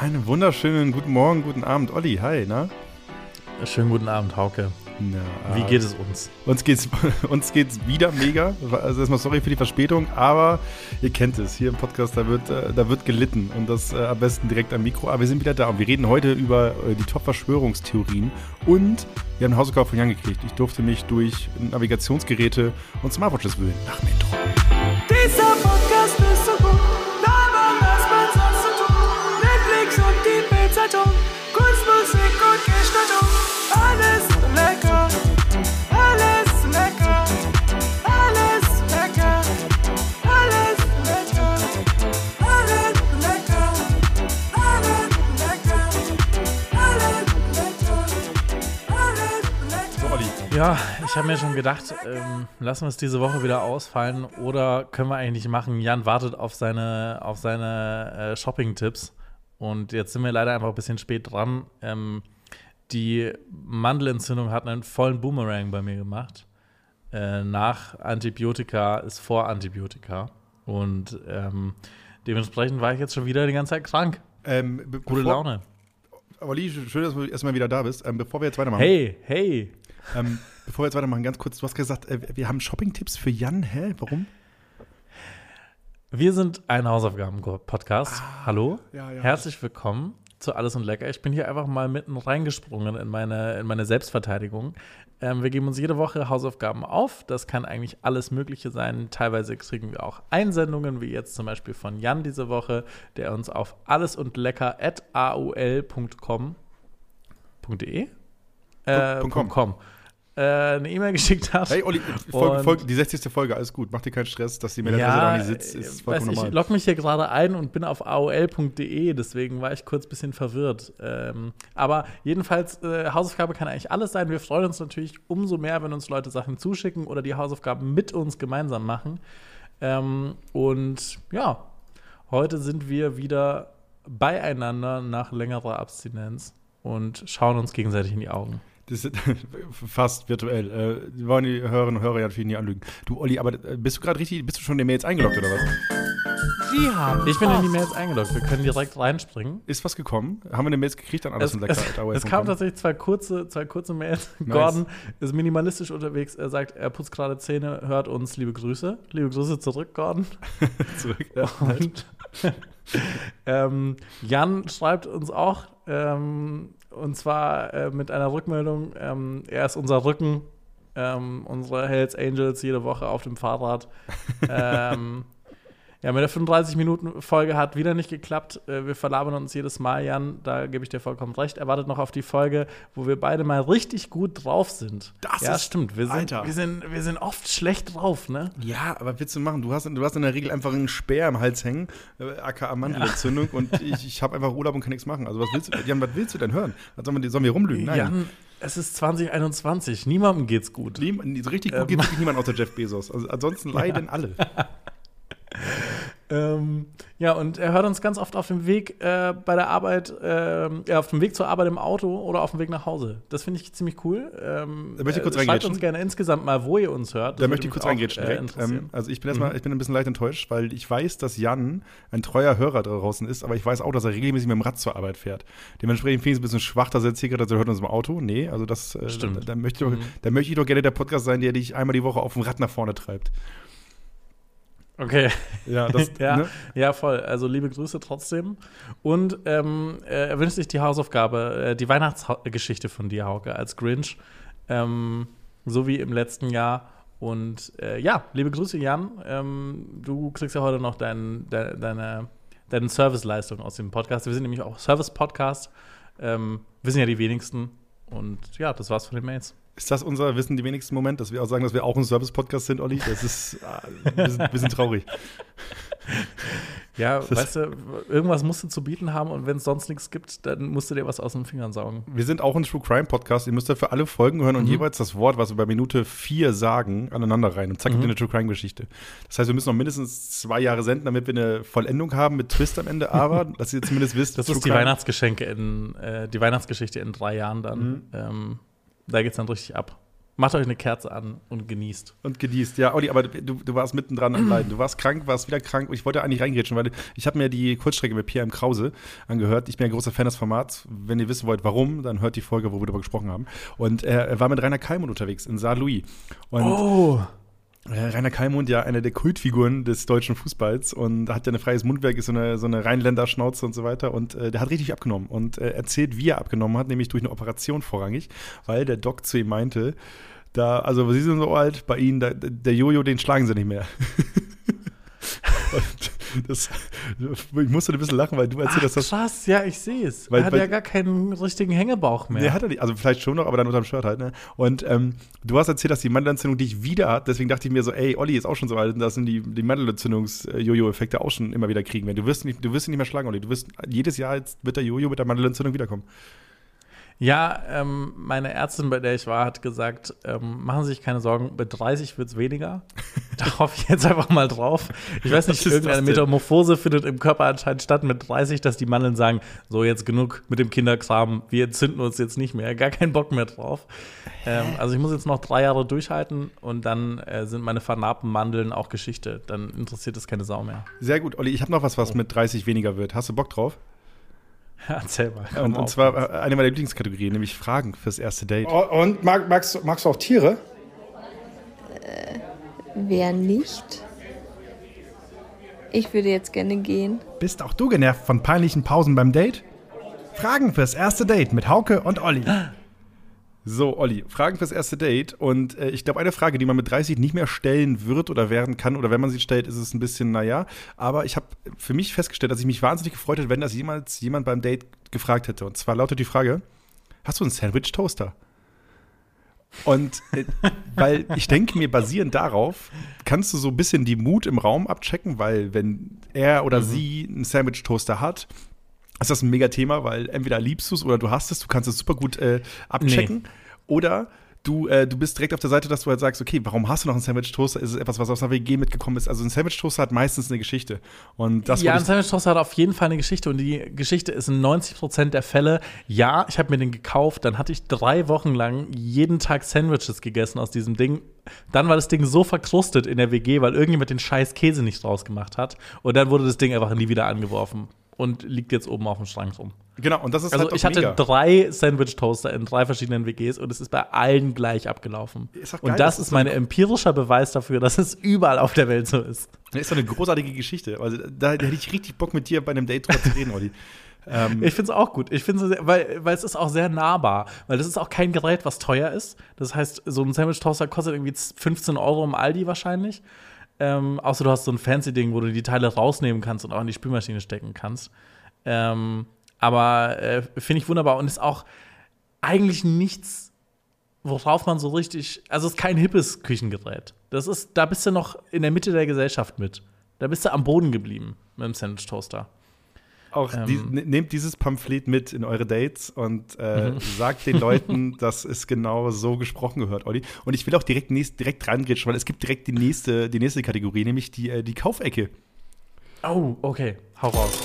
Einen wunderschönen guten Morgen, guten Abend, Olli. Hi, na? Schönen guten Abend, Hauke. Na, Wie geht es uns? Uns geht's, uns geht's wieder mega. Also erstmal sorry für die Verspätung, aber ihr kennt es. Hier im Podcast, da wird, äh, da wird gelitten und das äh, am besten direkt am Mikro. Aber wir sind wieder da und wir reden heute über äh, die Top-Verschwörungstheorien und wir haben eine Hausaufgabe von Jan gekriegt. Ich durfte mich durch Navigationsgeräte und Smartwatches wühlen. Nach Metro. Dieser Ja, ich habe mir schon gedacht, ähm, lassen wir es diese Woche wieder ausfallen oder können wir eigentlich machen. Jan wartet auf seine, auf seine äh, Shopping-Tipps und jetzt sind wir leider einfach ein bisschen spät dran. Ähm, die Mandelentzündung hat einen vollen Boomerang bei mir gemacht. Äh, nach Antibiotika ist vor Antibiotika und ähm, dementsprechend war ich jetzt schon wieder die ganze Zeit krank. Ähm, Gute Laune. Olli, schön, dass du erstmal wieder da bist. Ähm, bevor wir jetzt weitermachen. Hey, hey. Ähm, bevor wir jetzt weitermachen, ganz kurz, du hast gesagt, äh, wir haben Shopping-Tipps für Jan. Hä? Warum? Wir sind ein Hausaufgaben-Podcast. Hallo. Ah, ja, ja. Herzlich willkommen zu Alles und Lecker. Ich bin hier einfach mal mitten reingesprungen in meine, in meine Selbstverteidigung. Ähm, wir geben uns jede Woche Hausaufgaben auf. Das kann eigentlich alles Mögliche sein. Teilweise kriegen wir auch Einsendungen, wie jetzt zum Beispiel von Jan diese Woche, der uns auf allesundlecker.aul.com.de äh, com. .com, äh, eine E-Mail geschickt hat. Hey, Olli, Folge, Folge, die 60. Folge, alles gut. Mach dir keinen Stress, dass die Mailadresse da nicht sitzt, ist äh, vollkommen weiß, normal. Ich logge mich hier gerade ein und bin auf aol.de, deswegen war ich kurz ein bisschen verwirrt. Ähm, aber jedenfalls, äh, Hausaufgabe kann eigentlich alles sein. Wir freuen uns natürlich umso mehr, wenn uns Leute Sachen zuschicken oder die Hausaufgaben mit uns gemeinsam machen. Ähm, und ja, heute sind wir wieder beieinander nach längerer Abstinenz und schauen uns gegenseitig in die Augen. Das ist fast virtuell. Äh, wir wollen die Hörerinnen und Hörer ja natürlich nie anlügen. Du, Olli, aber äh, bist du gerade richtig, bist du schon in den Mails eingeloggt oder was? Sie haben Ich bin in die Mails eingeloggt. Wir können direkt reinspringen. Ist was gekommen? Haben wir eine Mails gekriegt an alles Es, es, es kamen tatsächlich zwei kurze, zwei kurze Mails. Nice. Gordon ist minimalistisch unterwegs. Er sagt, er putzt gerade Zähne, hört uns. Liebe Grüße. Liebe Grüße zurück, Gordon. zurück. Ja. Und ähm, Jan schreibt uns auch, ähm, und zwar äh, mit einer Rückmeldung. Ähm, er ist unser Rücken, ähm, unsere Hells Angels jede Woche auf dem Fahrrad. ähm, ja, mit der 35-Minuten-Folge hat wieder nicht geklappt. Äh, Wir verlabern uns jedes Mal, Jan. Da gebe ich dir vollkommen recht. Er wartet noch auf die Folge, wo wir beide mal richtig gut drauf sind. Das ja, ist- stimmt. Wir sind, Alter. wir, sind, wir sind oft schlecht drauf, ne? ja, aber was willst du machen? Du hast, du hast in der Regel einfach einen Speer im Hals hängen, äh, aka Mandelentzündung, und ich, ich habe einfach Urlaub und kann nichts machen. Also, was willst du, Jan, was willst du denn hören? Sollen wir, sollen wir rumlügen? Nein. Jan, es ist 2021. Niemandem geht's gut. So richtig gut Ähm. geht wirklich niemand außer Jeff Bezos. Also, ansonsten leiden alle. Ähm, ja, und er hört uns ganz oft auf dem Weg äh, bei der Arbeit, ähm, ja, auf dem Weg zur Arbeit im Auto oder auf dem Weg nach Hause. Das finde ich ziemlich cool. Ähm, Da möchte ich kurz äh, Schreibt uns gerne insgesamt mal, wo ihr uns hört. Da Das möchte ich kurz reingrätschen direkt. interessieren. ähm, also ich bin erstmal, ich bin ein bisschen leicht enttäuscht, weil ich weiß, dass Jan ein treuer Hörer da draußen ist, aber ich weiß auch, dass er regelmäßig mit dem Rad zur Arbeit fährt. Dementsprechend finde ich es ein bisschen schwach, dass er jetzt hier gerade sagt, er hört uns im Auto. Nee, also das äh, Stimmt. Da, da, möchte ich doch, Mhm. da möchte ich doch gerne der Podcast sein, der dich einmal die Woche auf dem Rad nach vorne treibt. Okay. Ja, das, Ja. ne? Ja, voll. Also liebe Grüße trotzdem. Und ähm, äh, er wünscht sich die Hausaufgabe, äh, die Weihnachtsgeschichte von dir, Hauke, als Grinch. Ähm, so wie im letzten Jahr. Und äh, ja, liebe Grüße, Jan. Ähm, du kriegst ja heute noch dein, de, deine, deine Serviceleistung aus dem Podcast. Wir sind nämlich auch Service-Podcast. Ähm, wissen ja die wenigsten. Und ja, das war's von den Mails. Ist das unser Wissen die wenigsten Moment, dass wir auch sagen, dass wir auch ein Service-Podcast sind, Olli? Das ist äh, ein bisschen, bisschen traurig. Ja, Das- weißt du, irgendwas musst du zu bieten haben und wenn es sonst nichts gibt, dann musst du dir was aus den Fingern saugen. Wir sind auch ein True Crime Podcast. Ihr müsst dafür alle Folgen hören und Mhm. jeweils das Wort, was wir bei Minute vier sagen, aneinander rein. Und zack, habt ihr Mhm. eine True Crime Geschichte. Das heißt, wir müssen noch mindestens zwei Jahre senden, damit wir eine Vollendung haben mit Twist am Ende. Aber, dass ihr zumindest wisst, Das True ist die Crime- Weihnachtsgeschenke in, äh, die Weihnachtsgeschichte in drei Jahren dann. Mhm. Ähm, da geht's dann richtig ab. Macht euch eine Kerze an und genießt. Und genießt, ja, Olli, aber du, du warst mittendran am Leiden. Du warst krank, warst wieder krank. Ich wollte eigentlich reingrätschen, weil ich habe mir die Kurzstrecke mit Pierre M. Krause angehört. Ich bin ein großer Fan des Formats. Wenn ihr wissen wollt, warum, dann hört die Folge, wo wir darüber gesprochen haben. Und er, er war mit Rainer Kalmund unterwegs in Saarlouis. Oh. Äh, Rainer Kalmund ja eine der Kultfiguren des deutschen Fußballs und hat ja ein freies Mundwerk, ist so eine, so eine Rheinländer-Schnauze und so weiter. Und äh, der hat richtig abgenommen und äh, erzählt, wie er abgenommen hat, nämlich durch eine Operation vorrangig, weil der Doc zu ihm meinte, da, also sie sind so alt, bei ihnen, da, der Jojo, den schlagen sie nicht mehr. und das, ich musste ein bisschen lachen, weil du Ach, dass krass, ja, ich sehe es. Weil- Er hat weil- ja gar keinen richtigen Hängebauch mehr. Nee, hat er nicht. Also vielleicht schon noch, aber dann unterm Shirt halt, ne? Und ähm, du hast erzählt, dass die Mandelentzündung dich wieder hat. Deswegen dachte ich mir so, ey, Olli ist auch schon so alt, dass sind die, die Mandelentzündungs-Jojo-Effekte auch schon immer wieder kriegen. werden. Du wirst nicht, du wirst ihn nicht mehr schlagen, Olli. Du wirst jedes Jahr jetzt wird der Jojo mit der Mandelentzündung wiederkommen. Ja, ähm, meine Ärztin, bei der ich war, hat gesagt, ähm, machen Sie sich keine Sorgen, mit 30 wird es weniger. Da hoffe ich jetzt einfach mal drauf. Ich weiß nicht, irgendeine? Metamorphose findet im Körper anscheinend statt mit 30, dass die Mandeln sagen, so jetzt genug mit dem Kinderkram, wir entzünden uns jetzt nicht mehr, gar keinen Bock mehr drauf. Ähm, also ich muss jetzt noch drei Jahre durchhalten und dann äh, sind meine vernarbten Mandeln auch Geschichte. Dann interessiert es keine Sau mehr. Sehr gut, Olli. Ich habe noch was, was mit 30 weniger wird. Hast du Bock drauf? Erzähl mal. Und, und zwar äh, eine meiner Lieblingskategorien, nämlich Fragen fürs erste Date. Oh, Und mag, magst, du- magst du auch Tiere? Wer nicht? Ich würde jetzt gerne gehen. Bist auch du genervt von peinlichen Pausen beim Date? Fragen fürs erste Date mit Hauke und Olli. So, Olli, Fragen fürs erste Date. Und äh, ich glaube, eine Frage, die man mit 30 nicht mehr stellen wird oder werden kann, oder wenn man sie stellt, ist es ein bisschen, naja. Aber ich habe für mich festgestellt, dass ich mich wahnsinnig gefreut hätte, wenn das jemals jemand beim Date gefragt hätte. Und zwar lautet die Frage: Hast du einen Sandwich-Toaster? Und äh, weil ich denke mir, basierend darauf, kannst du so ein bisschen die Mut im Raum abchecken, weil wenn er oder sie einen Sandwich-Toaster hat, ist das ein mega Thema, weil entweder liebst du es oder du hast es, du kannst es super gut äh, abchecken. Oder du, äh, du bist direkt auf der Seite, dass du halt sagst, okay, warum hast du noch einen Sandwich-Toaster? Ist es etwas, was aus einer WG mitgekommen ist? Also ein Sandwich-Toaster hat meistens eine Geschichte. Und das ja, ein ich- Sandwich-Toaster hat auf jeden Fall eine Geschichte und die Geschichte ist in 90% der Fälle, ja, ich habe mir den gekauft, dann hatte ich drei Wochen lang jeden Tag Sandwiches gegessen aus diesem Ding. Dann war das Ding so verkrustet in der WG, weil irgendjemand den scheiß Käse nicht rausgemacht hat und dann wurde das Ding einfach nie wieder angeworfen und liegt jetzt oben auf dem Schrank rum. Genau, und das ist Also halt ich hatte mega. drei Sandwich-Toaster in drei verschiedenen WGs und es ist bei allen gleich abgelaufen. Geil, und das das ist so mein ein- empirischer Beweis dafür, dass es überall auf der Welt so ist. Das ist doch eine großartige Geschichte. Also da, da hätte ich richtig Bock mit dir bei einem Date drüber zu reden, Olli. Ähm, Ich finde es auch gut. Ich finde weil, weil es ist auch sehr nahbar. Weil das ist auch kein Gerät, was teuer ist. Das heißt, so ein Sandwich-Toaster kostet irgendwie 15 Euro im Aldi wahrscheinlich. Ähm, außer du hast so ein fancy Ding, wo du die Teile rausnehmen kannst und auch in die Spülmaschine stecken kannst. Ähm, aber äh, finde ich wunderbar und ist auch eigentlich nichts, worauf man so richtig. Also es ist kein hippes Küchengerät. Das ist, da bist du noch in der Mitte der Gesellschaft mit. Da bist du am Boden geblieben mit dem Sandwich-Toaster. Auch Ähm. die, ne- nehmt dieses Pamphlet mit in eure Dates und äh, sagt den Leuten, dass es genau so gesprochen gehört, Olli. Und ich will auch direkt, nächst, direkt reingrätschen, weil es gibt direkt die nächste, die nächste Kategorie, nämlich die, äh, die Kaufecke. Oh, okay. Hau raus.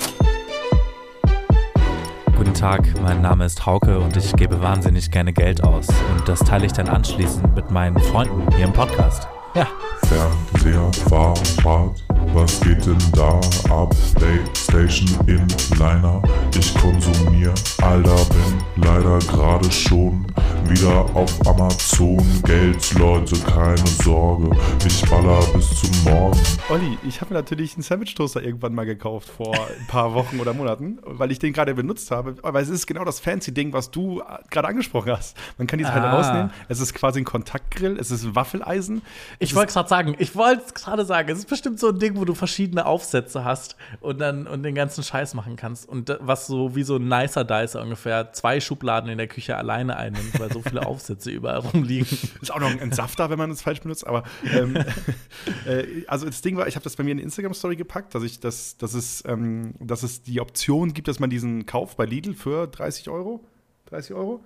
Guten Tag, mein Name ist Hauke und ich gebe wahnsinnig gerne Geld aus. Und das teile ich dann anschließend mit meinen Freunden hier im Podcast. Ja. Fernseher, Fahrrad, was geht denn da ab? Playstation in Liner, ich konsumier, Alter, bin leider gerade schon wieder auf Amazon. Geld, Leute, keine Sorge, ich baller bis zum Morgen. Olli, ich habe mir natürlich einen Sandwich-Toaster irgendwann mal gekauft vor ein paar Wochen oder Monaten, weil ich den gerade benutzt habe. Aber es ist genau das fancy Ding, was du äh, gerade angesprochen hast. Man kann die Teile Ah. rausnehmen. Es ist quasi ein Kontaktgrill, es ist ein Waffeleisen. Ich Es wollte gerade sagen, ich wollte es gerade sagen, es ist bestimmt so ein Ding, wo du verschiedene Aufsätze hast und dann und den ganzen Scheiß machen kannst. Und was so wie so ein nicer Dicer ungefähr zwei Schubladen in der Küche alleine einnimmt, weil so viele Aufsätze überall rumliegen. Ist auch noch ein Entsafter, wenn man es falsch benutzt, aber ähm, äh, also das Ding war, ich habe das bei mir in die Instagram-Story gepackt, dass ich das, dass es, ähm, dass es die Option gibt, dass man diesen kauft bei Lidl für 30 Euro. 30 Euro?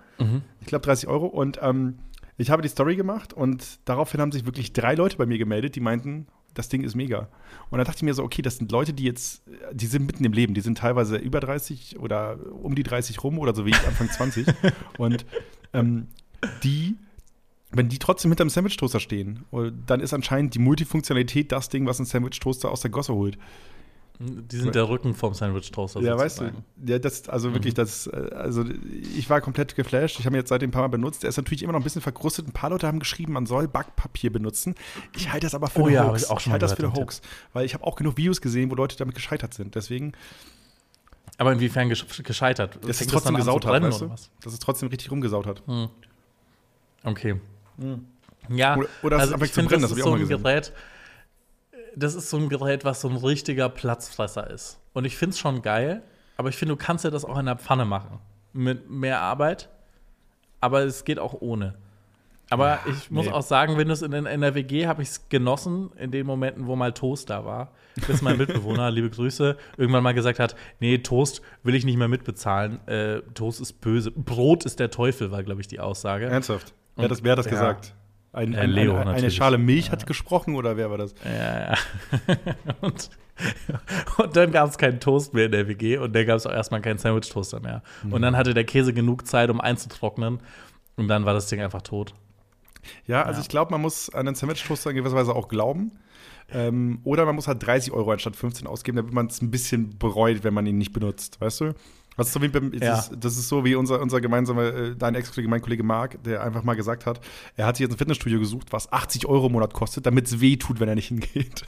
Ich glaube 30 Euro. Und ähm, ich habe die Story gemacht und daraufhin haben sich wirklich drei Leute bei mir gemeldet, die meinten, das Ding ist mega. Und dann dachte ich mir so, okay, das sind Leute, die jetzt, die sind mitten im Leben, die sind teilweise über 30 oder um die 30 rum oder so wie ich Anfang 20. und ähm, die wenn die trotzdem hinterm Sandwich-Toaster stehen, und dann ist anscheinend die Multifunktionalität das Ding, was ein Sandwich-Toaster aus der Gosse holt. Die sind der Rücken vom Sandwich-Toaster. Ja, weißt du, ja, das, also wirklich, das, äh, also ich war komplett geflasht. Ich habe ihn jetzt seitdem ein paar Mal benutzt. Der ist natürlich immer noch ein bisschen verkrustet. Ein paar Leute haben geschrieben, man soll Backpapier benutzen. Ich halte das aber für Oh eine ja, Hoax. ich auch schon mal halte das für eine den Hoax. Weil ich habe auch genug Videos gesehen, wo Leute damit gescheitert sind. Deswegen, Aber inwiefern gesch- gescheitert? es Fängt trotzdem gesaut hat, weißt du? Dass es trotzdem richtig rumgesaut hat. Okay. Ja, Oder- oder es also anfängt ich zu brennen, das das ist hab so ich auch ein mal Gerät, das ist so ein Gerät, was so ein richtiger Platzfresser ist. Und ich finde es schon geil, aber ich finde, du kannst ja das auch in der Pfanne machen. Mit mehr Arbeit, aber es geht auch ohne. Aber ich muss nee. auch sagen, wenn du es in, in der WG habe ich es genossen, in den Momenten, wo mal Toast da war. Bis mein Mitbewohner, liebe Grüße, irgendwann mal gesagt hat: Nee, Toast will ich nicht mehr mitbezahlen. Äh, Toast ist böse. Brot ist der Teufel, war, glaube ich, die Aussage. Ernsthaft? Wer hat das, wer hat das Ja. gesagt? Ein, Ja, ein, Leo ein, eine. Schale Milch hat gesprochen oder wer war das? Ja, ja. und, und dann gab es keinen Toast mehr in der WG und dann gab es auch erstmal keinen Sandwich-Toaster mehr. Und dann hatte der Käse genug Zeit, um einzutrocknen. Und dann war das Ding einfach tot. Ja, also ich glaube, man muss an den Sandwich-Toaster in gewisser Weise auch glauben. Ähm, oder man muss halt 30 Euro anstatt 15 ausgeben, damit man es ein bisschen bereut, wenn man ihn nicht benutzt, weißt du? Das ist so wie, beim, Ja. das, ist, das ist so wie unser, unser gemeinsamer, äh, dein Ex-Kollege, mein Kollege Marc, der einfach mal gesagt hat, er hat sich jetzt ein Fitnessstudio gesucht, was 80 Euro im Monat kostet, damit es weh tut, wenn er nicht hingeht.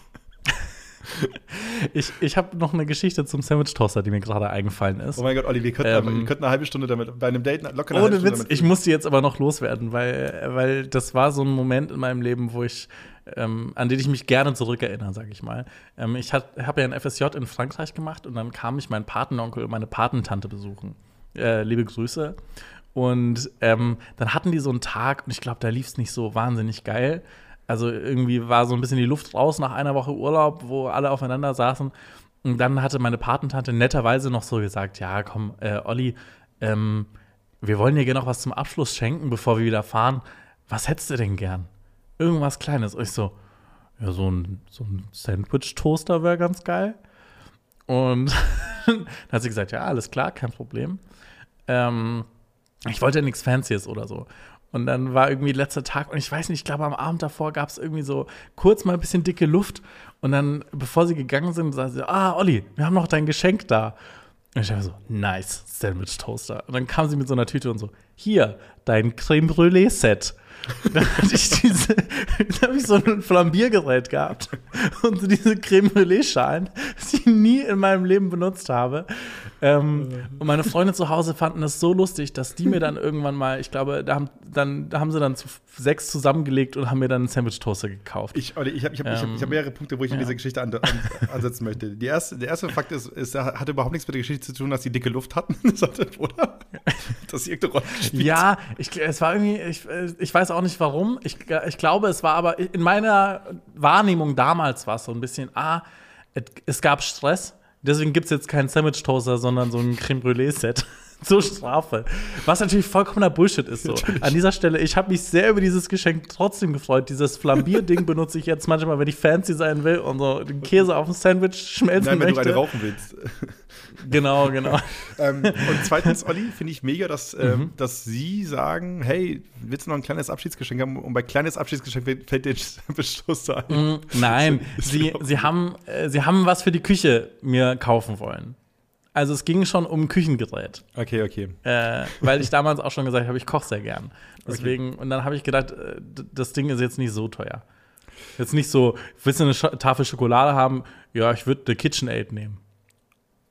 Ich, ich habe noch eine Geschichte zum Sandwich-Toaster, die mir gerade eingefallen ist. Oh mein Gott, Olli, wir könnten, Ähm, aber, wir könnten eine halbe Stunde damit, bei einem Date locker eine Ohne Witz, damit ich muss die jetzt aber noch loswerden, weil, weil das war so ein Moment in meinem Leben, wo ich, ähm, an den ich mich gerne zurückerinnere, sage ich mal. Ähm, ich habe ja ein FSJ in Frankreich gemacht und dann kam ich meinen Patenonkel und meine Patentante besuchen. Äh, liebe Grüße. Und ähm, dann hatten die so einen Tag und ich glaube, da lief es nicht so wahnsinnig geil. Also irgendwie war so ein bisschen die Luft raus nach einer Woche Urlaub, wo alle aufeinander saßen. Und dann hatte meine Patentante netterweise noch so gesagt: Ja, komm, äh, Olli, ähm, wir wollen dir gerne noch was zum Abschluss schenken, bevor wir wieder fahren. Was hättest du denn gern? Irgendwas Kleines. Und ich so, ja, so ein, so ein Sandwich-Toaster wäre ganz geil. Und dann hat sie gesagt, ja, alles klar, kein Problem. Ähm, ich wollte ja nichts Fancyes oder so. Und dann war irgendwie letzter Tag und ich weiß nicht, ich glaube, am Abend davor gab es irgendwie so kurz mal ein bisschen dicke Luft. Und dann, bevor sie gegangen sind, sagte sie, ah, Olli, wir haben noch dein Geschenk da. Und ich dachte so, nice, Sandwich Toaster. Und dann kam sie mit so einer Tüte und so, hier, dein Creme Brûlée Set. Dann hatte ich diese, dann habe ich so ein Flambiergerät gehabt und so diese Creme Brûlée Schalen, die ich nie in meinem Leben benutzt habe. Ähm, und meine Freunde zu Hause fanden das so lustig, dass die mir dann irgendwann mal, ich glaube, da haben, dann, da haben sie dann zu sechs zusammengelegt und haben mir dann einen Sandwich Toaster gekauft. Ich, ich habe ich hab, ich hab, Ähm, ich hab mehrere Punkte, wo ich in ja. diese Geschichte an, an, ansetzen möchte. Die erste, der erste Fakt ist, er hatte überhaupt nichts mit der Geschichte zu tun, dass die dicke Luft hatten, oder? Dass sie irgendeine Rolle gespielt Ja, ich, es war irgendwie, ich, ich weiß auch nicht warum. Ich, ich glaube, es war aber in meiner Wahrnehmung damals war es so ein bisschen, ah, es, gab Stress, deswegen gibt es jetzt keinen Sandwich-Toaster, sondern so ein Creme Brûlée-Set. Zur Strafe. Was natürlich vollkommener Bullshit ist so. An dieser Stelle, ich habe mich sehr über dieses Geschenk trotzdem gefreut. Dieses Flambier-Ding benutze ich jetzt manchmal, wenn ich fancy sein will und so den Käse auf dem Sandwich schmelzen Nein, wenn du möchte. eine rauchen willst. Genau, genau. ähm, und zweitens, Olli, finde ich mega, dass, ähm, Mhm. dass sie sagen, hey, willst du noch ein kleines Abschiedsgeschenk haben? Und bei kleines Abschiedsgeschenk fällt- dir Bestoßer ein. Nein, Ist sie, sie, haben, äh, sie haben was für die Küche mir kaufen wollen. Also es ging schon um Küchengerät. Okay, okay. Äh, weil ich damals auch schon gesagt habe, ich koche sehr gern. Deswegen, und dann habe ich gedacht, äh, das Ding ist jetzt nicht so teuer. Jetzt nicht so, willst du eine Sch Tafel Schokolade haben? Ja, ich würde eine KitchenAid nehmen.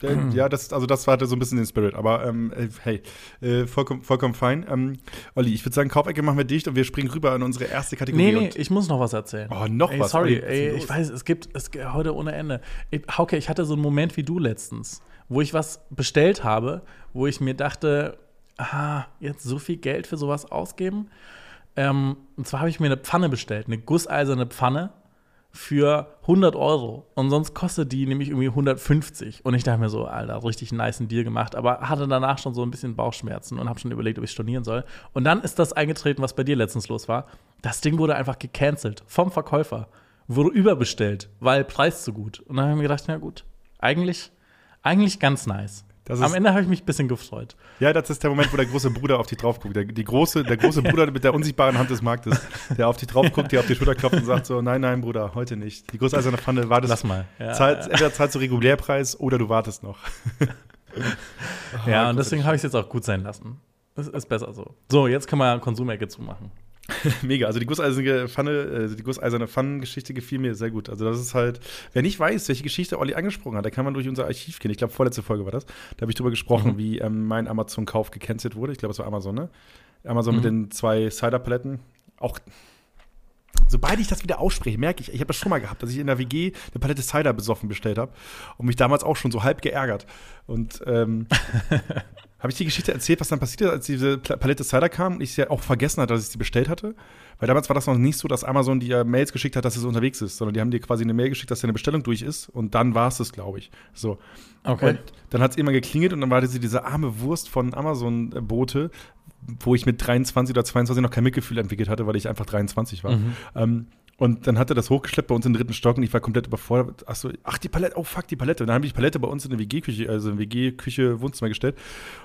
Äh, Ja, das, also das hatte so ein bisschen den Spirit, aber ähm, äh, hey, äh, vollkommen, vollkommen fein. Ähm, Olli, ich würde sagen, Kaufecke machen wir dicht und wir springen rüber in unsere erste Kategorie. Nee, nee, ich muss noch was erzählen. Oh, noch ey, was? Sorry, Olli, was ey, ich weiß, es gibt, es heute ohne Ende. Ich, Hauke, ich hatte so einen Moment wie du letztens, wo ich was bestellt habe, wo ich mir dachte, ah, jetzt so viel Geld für sowas ausgeben. Ähm, und zwar habe ich mir eine Pfanne bestellt, eine gusseiserne Pfanne für 100 Euro. Und sonst kostet die nämlich irgendwie 150. Und ich dachte mir so, Alter, richtig nice Deal gemacht. Aber hatte danach schon so ein bisschen Bauchschmerzen und habe schon überlegt, ob ich stornieren soll. Und dann ist das eingetreten, was bei dir letztens los war. Das Ding wurde einfach gecancelt vom Verkäufer. Wurde überbestellt, weil Preis zu gut. Und dann habe ich mir gedacht, na gut, eigentlich, eigentlich ganz nice. Am Ende habe ich mich ein bisschen gefreut. ja, das ist der Moment, wo der große Bruder auf dich drauf guckt. Der, die große, der große Bruder mit der unsichtbaren Hand des Marktes, der auf dich drauf guckt, dir auf die Schulter klopft und sagt so, nein, nein, Bruder, heute nicht. Die große eiserne Pfanne, wartest Lass mal. Ja, Zahlt, entweder zahlst du Regulärpreis oder du wartest noch. ja und deswegen habe ich es jetzt auch gut sein lassen. Es ist besser so. So, jetzt können wir Konsumecke zumachen. Mega. Also die gusseiserne Pfanne, also die gusseiserne Pfannengeschichte gefiel mir sehr gut. Also das ist halt, wer nicht weiß, welche Geschichte Olli angesprochen hat, da kann man durch unser Archiv gehen. Ich glaube, vorletzte Folge war das. Da habe ich drüber gesprochen, Mhm. wie ähm, mein Amazon-Kauf gecancelt wurde. Ich glaube, es war Amazon, ne? Amazon mit Mhm. den zwei Cider-Paletten. Auch Sobald ich das wieder ausspreche, merke ich, ich habe das schon mal gehabt, dass ich in der WG eine Palette Cider besoffen bestellt habe und mich damals auch schon so halb geärgert. Und ähm, habe ich die Geschichte erzählt, was dann passiert ist, als diese Palette Cider kam und ich sie auch vergessen hatte, dass ich sie bestellt hatte? Weil damals war das noch nicht so, dass Amazon dir Mails geschickt hat, dass es unterwegs ist, sondern die haben dir quasi eine Mail geschickt, dass deine Bestellung durch ist und dann war es das, glaube ich. So. Okay. Und dann hat es immer geklingelt und dann war diese, diese arme Wurst von Amazon-Bote, wo ich mit 23 oder 22 noch kein Mitgefühl entwickelt hatte, weil ich einfach 23 war. Mhm. Ähm, und dann hat er das hochgeschleppt bei uns im dritten Stock und ich war komplett überfordert. Ach so, ach, die Palette, oh fuck, die Palette. Und dann habe ich die Palette bei uns in der WG-Küche, also in WG-Küche, Wohnzimmer gestellt.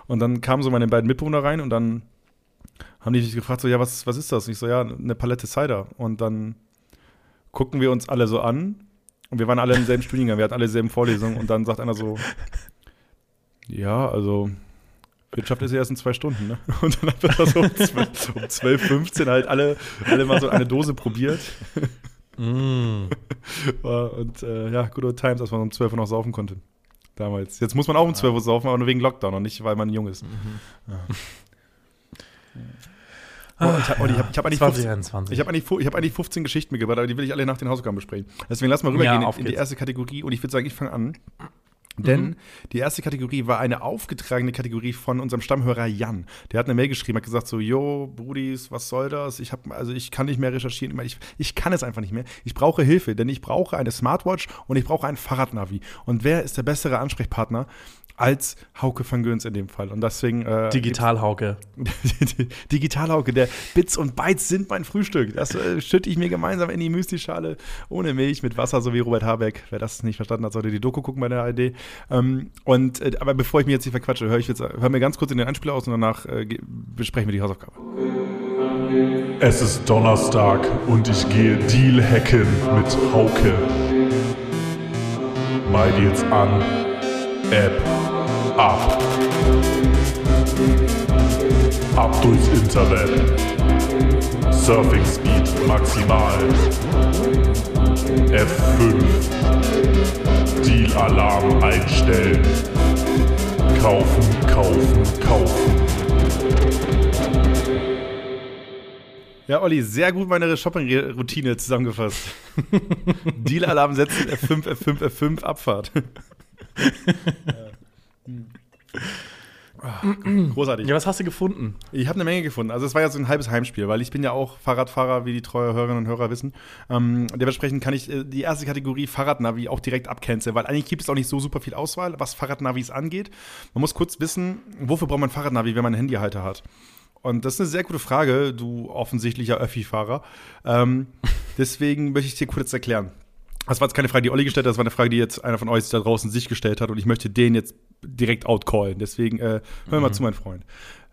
Und dann kamen so meine beiden Mitbewohner rein und dann haben die mich gefragt, so, ja, was, was ist das? Und ich so, ja, eine Palette Cider. Und dann gucken wir uns alle so an und wir waren alle im selben Studiengang, wir hatten alle dieselben Vorlesungen und dann sagt einer so, ja, also Wirtschaft ist ja erst in zwei Stunden, ne? Und dann haben wir das so um 12, um 12 15 halt alle, alle mal so eine Dose probiert. Mm. Und äh, ja, good old times, als man um 12 Uhr noch saufen konnte. Damals. Jetzt muss man auch um 12 Uhr saufen, aber nur wegen Lockdown und nicht, weil man jung ist. Ja. Oh, ich habe ich hab, ich hab eigentlich 15, 2021. ich hab eigentlich, ich hab eigentlich 15 Geschichten mitgebracht, aber die will ich alle nach den Hausaufgaben besprechen. Deswegen lass mal rübergehen Ja, in, in die erste Kategorie und ich würde sagen, ich fange an. Denn Mhm. die erste Kategorie war eine aufgetragene Kategorie von unserem Stammhörer Jan. Der hat eine Mail geschrieben, hat gesagt so, yo, Brudis, was soll das? Ich hab, also ich kann nicht mehr recherchieren. Ich, ich kann es einfach nicht mehr. Ich brauche Hilfe, denn ich brauche eine Smartwatch und ich brauche ein Fahrradnavi. Und wer ist der bessere Ansprechpartner als Hauke van Göns in dem Fall? Und deswegen äh, Digitalhauke. Digitalhauke, der Bits und Bytes sind mein Frühstück. Das äh, schütte ich mir gemeinsam in die Müslischale ohne Milch mit Wasser, so wie Robert Habeck. Wer das nicht verstanden hat, sollte die Doku gucken bei der ARD. Ähm, und, äh, aber bevor ich mich jetzt nicht verquatsche, hör, ich jetzt, hör mir ganz kurz in den Einspieler aus und danach äh, besprechen wir die Hausaufgabe. Es ist Donnerstag und ich gehe Deal hacken mit Hauke. Mal geht's an. App ab. Ab durchs Internet. Surfing Speed maximal. F5. Deal Alarm einstellen. Kaufen, kaufen, kaufen. Ja, Olli, sehr gut meine Shopping-Routine zusammengefasst. Deal-Alarm setzen, F5, F5, F5, Abfahrt. Ah, Großartig. Ja, was hast du gefunden? Ich habe eine Menge gefunden. Also es war ja so ein halbes Heimspiel, weil ich bin ja auch Fahrradfahrer, wie die treue Hörerinnen und Hörer wissen. Ähm, dementsprechend kann ich äh, die erste Kategorie Fahrradnavi auch direkt abcanceln, weil eigentlich gibt es auch nicht so super viel Auswahl, was Fahrradnavis angeht. Man muss kurz wissen, wofür braucht man Fahrradnavi, wenn man einen Handyhalter hat? Und das ist eine sehr gute Frage, du offensichtlicher Öffi-Fahrer. Ähm, deswegen möchte ich dir kurz erklären. Das war jetzt keine Frage, die Olli gestellt hat, das war eine Frage, die jetzt einer von euch da draußen sich gestellt hat und ich möchte den jetzt direkt outcallen. Deswegen äh, hör mal zu, mein Freund.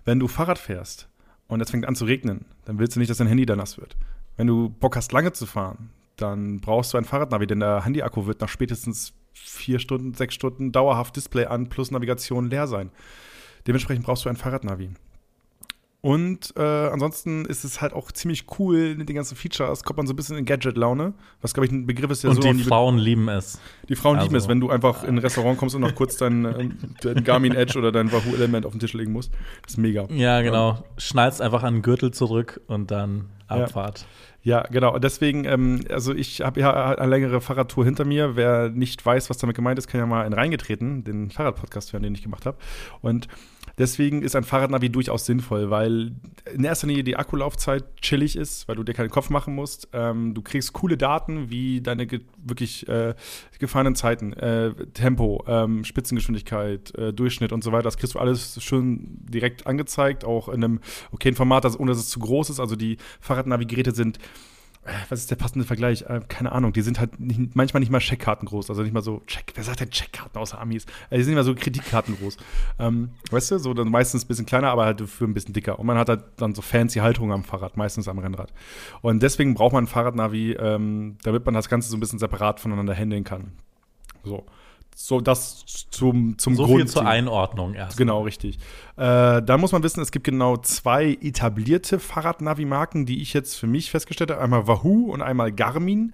Wenn du Fahrrad fährst und es fängt an zu regnen, dann willst du nicht, dass dein Handy da nass wird. Wenn du Bock hast, lange zu fahren, dann brauchst du ein Fahrradnavi, denn der Handyakku wird nach spätestens vier Stunden, sechs Stunden dauerhaft Display an plus Navigation leer sein. Dementsprechend brauchst du ein Fahrradnavi. Und äh, ansonsten ist es halt auch ziemlich cool mit den ganzen Features. Kommt man so ein bisschen in Gadget-Laune, was, glaube ich, ein Begriff ist, der Und so die nie be- Frauen lieben es. die Frauen lieben Also- es, wenn du einfach in ein Restaurant kommst und noch kurz dein, äh, dein Garmin Edge oder dein Wahoo Element auf den Tisch legen musst. Das ist mega. Ja, genau. Schnallst einfach an den Gürtel zurück und dann Ja. Abfahrt. Ja, genau. Und deswegen, ähm, also ich habe ja eine längere Fahrradtour hinter mir. Wer nicht weiß, was damit gemeint ist, kann ja mal in reingetreten, den Fahrradpodcast hören, den ich gemacht habe. Und deswegen ist ein Fahrradnavi durchaus sinnvoll, weil in erster Linie die Akkulaufzeit chillig ist, weil du dir keinen Kopf machen musst. Ähm, du kriegst coole Daten wie deine ge wirklich äh, gefahrenen Zeiten, äh, Tempo, ähm, Spitzengeschwindigkeit, äh, Durchschnitt und so weiter. Das kriegst du alles schon direkt angezeigt, auch in einem okayen Format, das, ohne dass es zu groß ist. Also die Fahrradnavigeräte sind was ist der passende Vergleich? Äh, keine Ahnung, die sind halt nicht, manchmal nicht mal Checkkarten groß, also nicht mal so Check, wer sagt denn Checkkarten außer Amis? Äh, die sind nicht mal so Kreditkarten groß. Ähm, weißt du, so dann meistens ein bisschen kleiner, aber halt für ein bisschen dicker. Und man hat halt dann so fancy Halterungen am Fahrrad, meistens am Rennrad. Und deswegen braucht man ein Fahrradnavi, ähm, damit man das Ganze so ein bisschen separat voneinander handeln kann. So. So, das zum, zum So Grund. viel zur Einordnung erst. Genau, richtig. Äh, da muss man wissen, es gibt genau zwei etablierte Fahrradnavi-Marken, die ich jetzt für mich festgestellt habe. Einmal Wahoo und einmal Garmin.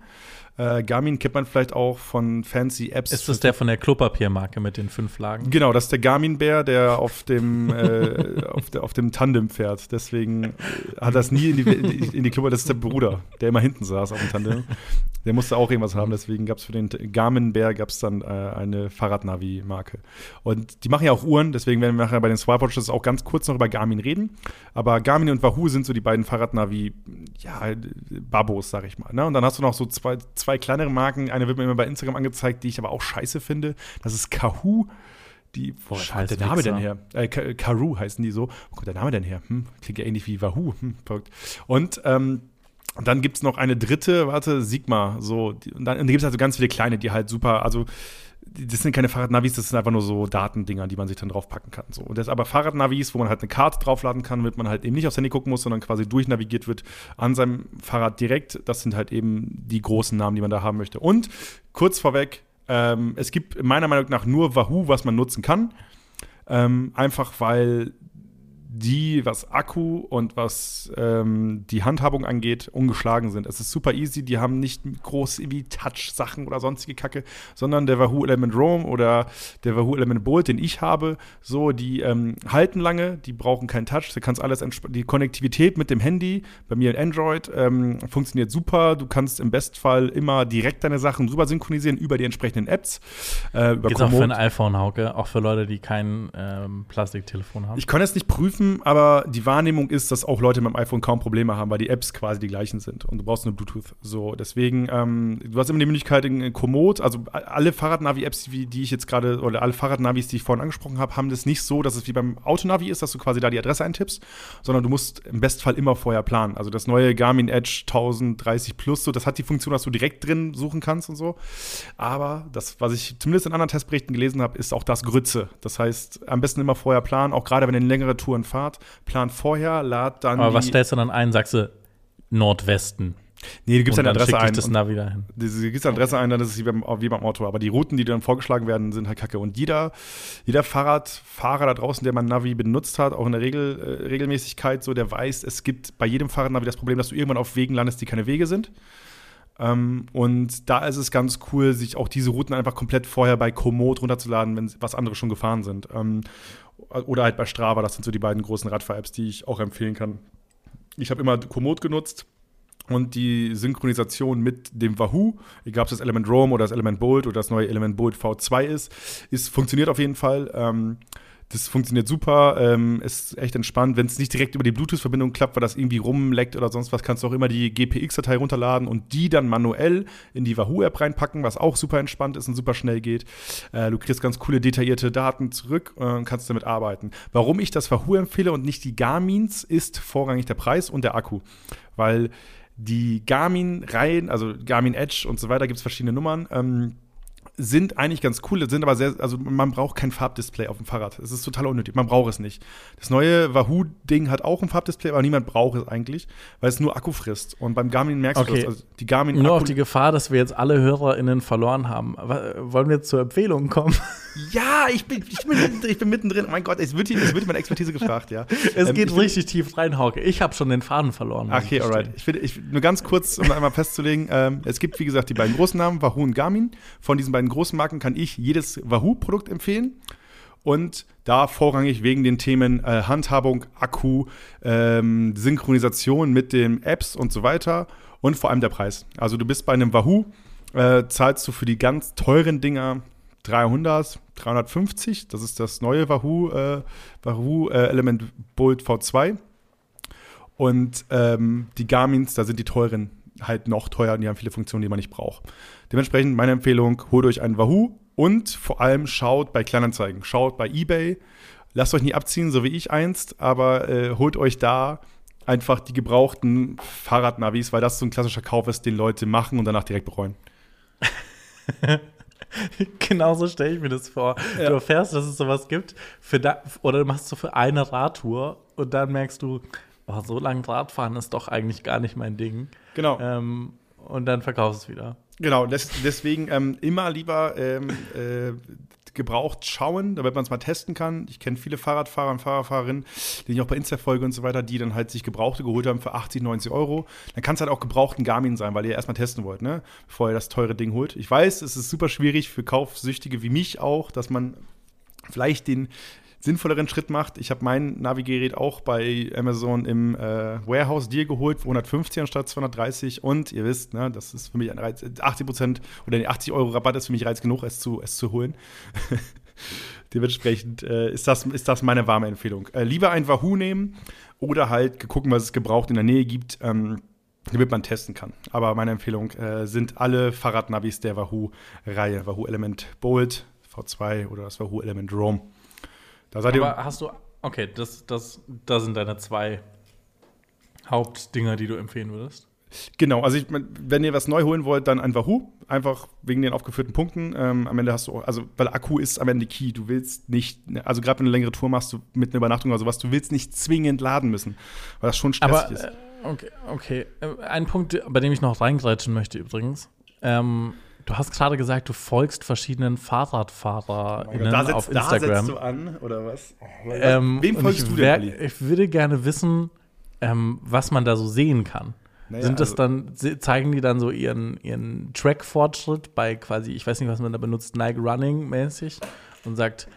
Äh, Garmin kennt man vielleicht auch von fancy Apps. Ist das der von der Klopapiermarke mit den fünf Lagen? Genau, das ist der Garmin-Bär, der auf dem, äh, auf, der, auf dem Tandem fährt. Deswegen äh, hat das nie in die, in die Kluppe. Das ist der Bruder, der immer hinten saß auf dem Tandem. Der musste auch irgendwas haben, deswegen gab es für den Garmin-Bär gab es dann äh, eine Fahrradnavi-Marke. Und die machen ja auch Uhren, deswegen werden wir nachher bei den Smartwatches auch ganz kurz noch über Garmin reden. Aber Garmin und Wahoo sind so die beiden Fahrradnavi, ja, Babos, sag ich mal. Ne? Und dann hast du noch so zwei, zwei kleinere Marken. Eine wird mir immer bei Instagram angezeigt, die ich aber auch scheiße finde. Das ist Kahoo. Die, wo kommt der Name denn Wichser. her? Äh, Ka- Karoo heißen die so. Wo kommt der Name denn her? Hm, klingt ja ähnlich wie Wahoo. Hm. Und ähm, und dann gibt es noch eine dritte, warte, Sigma. So, und dann, dann gibt es also ganz viele kleine, die halt super, also das sind keine Fahrradnavis, das sind einfach nur so Datendinger, die man sich dann draufpacken kann. So. Und das aber Fahrradnavis, wo man halt eine Karte draufladen kann, damit man halt eben nicht aufs Handy gucken muss, sondern quasi durchnavigiert wird an seinem Fahrrad direkt. Das sind halt eben die großen Namen, die man da haben möchte. Und kurz vorweg, ähm, es gibt meiner Meinung nach nur Wahoo, was man nutzen kann. Ähm, einfach weil die, was Akku und was ähm, die Handhabung angeht, ungeschlagen sind. Es ist super easy, die haben nicht groß irgendwie Touch-Sachen oder sonstige Kacke, sondern der Wahoo Element Roam oder der Wahoo Element Bolt, den ich habe, so, die ähm, halten lange, die brauchen keinen Touch, du kannst alles, die Konnektivität mit dem Handy, bei mir Android, ähm, funktioniert super, du kannst im Bestfall immer direkt deine Sachen rüber synchronisieren über die entsprechenden Apps, äh, über Geht's auch für ein Komoot. iPhone, Hauke, auch für Leute, die kein ähm, Plastiktelefon haben. Ich kann es nicht prüfen, aber die Wahrnehmung ist, dass auch Leute mit dem iPhone kaum Probleme haben, weil die Apps quasi die gleichen sind und du brauchst nur Bluetooth. So, deswegen, ähm, du hast immer die Möglichkeit in Komoot, also alle Fahrradnavi-Apps, die ich jetzt gerade, oder alle Fahrradnavis, die ich vorhin angesprochen habe, haben das nicht so, dass es wie beim Autonavi ist, dass du quasi da die Adresse eintippst, sondern du musst im Bestfall immer vorher planen. Also das neue Garmin Edge 1030 Plus, so, das hat die Funktion, dass du direkt drin suchen kannst und so. Aber das, was ich zumindest in anderen Testberichten gelesen habe, ist auch das Grütze. Das heißt, am besten immer vorher planen, auch gerade wenn ihr längere Touren fahrt. Plan vorher, lad dann. Aber was stellst du dann ein? Sagst du Nordwesten. Nee, du gibst deine dann Adresse ein. das Navi dahin. Du gibst deine Adresse ein, dann ist es wie beim, wie beim Auto. Aber die Routen, die dann vorgeschlagen werden, sind halt kacke. Und jeder, jeder Fahrradfahrer da draußen, der mal Navi benutzt hat, auch in der Regel, äh, Regelmäßigkeit, so, der weiß, es gibt bei jedem Fahrradnavi das Problem, dass du irgendwann auf Wegen landest, die keine Wege sind. Ähm, und da ist es ganz cool, sich auch diese Routen einfach komplett vorher bei Komoot runterzuladen, wenn was andere schon gefahren sind. Ähm, oder halt bei Strava, das sind so die beiden großen Radfahr-Apps, die ich auch empfehlen kann. Ich habe immer Komoot genutzt und die Synchronisation mit dem Wahoo, egal ob es das Element Roam oder das Element Bolt oder das neue Element Bolt V2 ist, ist funktioniert auf jeden Fall. Ähm, das funktioniert super, ähm, ist echt entspannt. Wenn es nicht direkt über die Bluetooth-Verbindung klappt, weil das irgendwie rumleckt oder sonst was, kannst du auch immer die GPX-Datei runterladen und die dann manuell in die Wahoo-App reinpacken, was auch super entspannt ist und super schnell geht. Äh, du kriegst ganz coole, detaillierte Daten zurück äh, und kannst damit arbeiten. Warum ich das Wahoo empfehle und nicht die Garmins, ist vorrangig der Preis und der Akku. Weil die Garmin-Reihen, also Garmin Edge und so weiter, gibt es verschiedene Nummern. Ähm, sind eigentlich ganz cool, sind aber sehr, also man braucht kein Farbdisplay auf dem Fahrrad. Es ist total unnötig, man braucht es nicht. Das neue Wahoo-Ding hat auch ein Farbdisplay, aber niemand braucht es eigentlich, weil es nur Akku frisst. Und beim Garmin merkst Okay. du das. Also die Garmin Nur auf die Gefahr, dass wir jetzt alle HörerInnen verloren haben. Wollen wir jetzt zur Empfehlung kommen? Ja, ich bin, ich bin, mittendrin, ich bin mittendrin. Oh mein Gott, es wird, hier- es wird meine Expertise gefragt, ja. Es Ähm, geht richtig tief rein, Hauke. Ich habe schon den Faden verloren. muss Okay, alright. Ich will, ich, nur ganz kurz, um einmal festzulegen, ähm, es gibt, wie gesagt, die beiden großen Namen, Wahoo und Garmin. Von diesen beiden großen Marken kann ich jedes Wahoo-Produkt empfehlen. Und da vorrangig wegen den Themen äh, Handhabung, Akku, ähm, Synchronisation mit den Apps und so weiter und vor allem der Preis. Also du bist bei einem Wahoo, äh, zahlst du für die ganz teuren Dinger 300, 350, das ist das neue Wahoo, äh, Wahoo äh, Element Bolt V2. Und ähm, die Garmins, da sind die teuren halt noch teuer und die haben viele Funktionen, die man nicht braucht. Dementsprechend meine Empfehlung, holt euch einen Wahoo und vor allem schaut bei Kleinanzeigen, schaut bei Ebay. Lasst euch nie abziehen, so wie ich einst, aber äh, holt euch da einfach die gebrauchten Fahrradnavis, weil das so ein klassischer Kauf ist, den Leute machen und danach direkt bereuen. Genauso stelle ich mir das vor. Du erfährst, dass es sowas gibt, für da, oder du machst so für eine Radtour und dann merkst du, oh, so lang Radfahren ist doch eigentlich gar nicht mein Ding. Genau. Ähm, und dann verkaufst du es wieder. Genau, des, deswegen ähm, immer lieber ähm, äh, gebraucht schauen, damit man es mal testen kann. Ich kenne viele Fahrradfahrer und Fahrradfahrerinnen, die ich auch bei Insta folge und so weiter, die dann halt sich Gebrauchte geholt haben für 80, 90 Euro. Dann kann es halt auch gebrauchten Garmin sein, weil ihr erstmal testen wollt, ne? bevor ihr das teure Ding holt. Ich weiß, es ist super schwierig für Kaufsüchtige wie mich auch, dass man vielleicht den sinnvolleren Schritt macht. Ich habe mein Navigerät auch bei Amazon im äh, Warehouse Deal geholt für 150 anstatt 230 und ihr wisst, ne, das ist für mich ein Reiz, 80 Prozent oder die 80 Euro Rabatt ist für mich Reiz genug, es zu, es zu holen. Dementsprechend äh, ist, das, ist das meine warme Empfehlung. Äh, lieber ein Wahoo nehmen oder halt gucken, was es gebraucht in der Nähe gibt, ähm, damit man testen kann. Aber meine Empfehlung äh, sind alle Fahrradnavis der Wahoo-Reihe. Wahoo Element Bolt, V2 oder das Wahoo Element Rome. Da seid ihr. Aber hast du, okay, das, das, das sind deine zwei Hauptdinger, die du empfehlen würdest. Genau, also ich, wenn ihr was neu holen wollt, dann ein Wahoo, einfach wegen den aufgeführten Punkten. Ähm, am Ende hast du, also weil Akku ist am Ende Key. Du willst nicht, also gerade wenn du eine längere Tour machst, du, mit einer Übernachtung oder sowas, du willst nicht zwingend laden müssen, weil das schon stressig Aber, ist. äh, okay, okay. Äh, Ein Punkt, bei dem ich noch reingrätschen möchte übrigens. Ähm, du hast gerade gesagt, du folgst verschiedenen FahrradfahrerInnen da, setzt, auf da Instagram. setzt du an, oder was? Ähm, Wem folgst ich du wär- denn, Olli? Ich würde gerne wissen, ähm, was man da so sehen kann. Naja, Sind das also- dann, zeigen die dann so ihren, ihren Track-Fortschritt bei quasi, ich weiß nicht, was man da benutzt, Nike Running mäßig und sagt,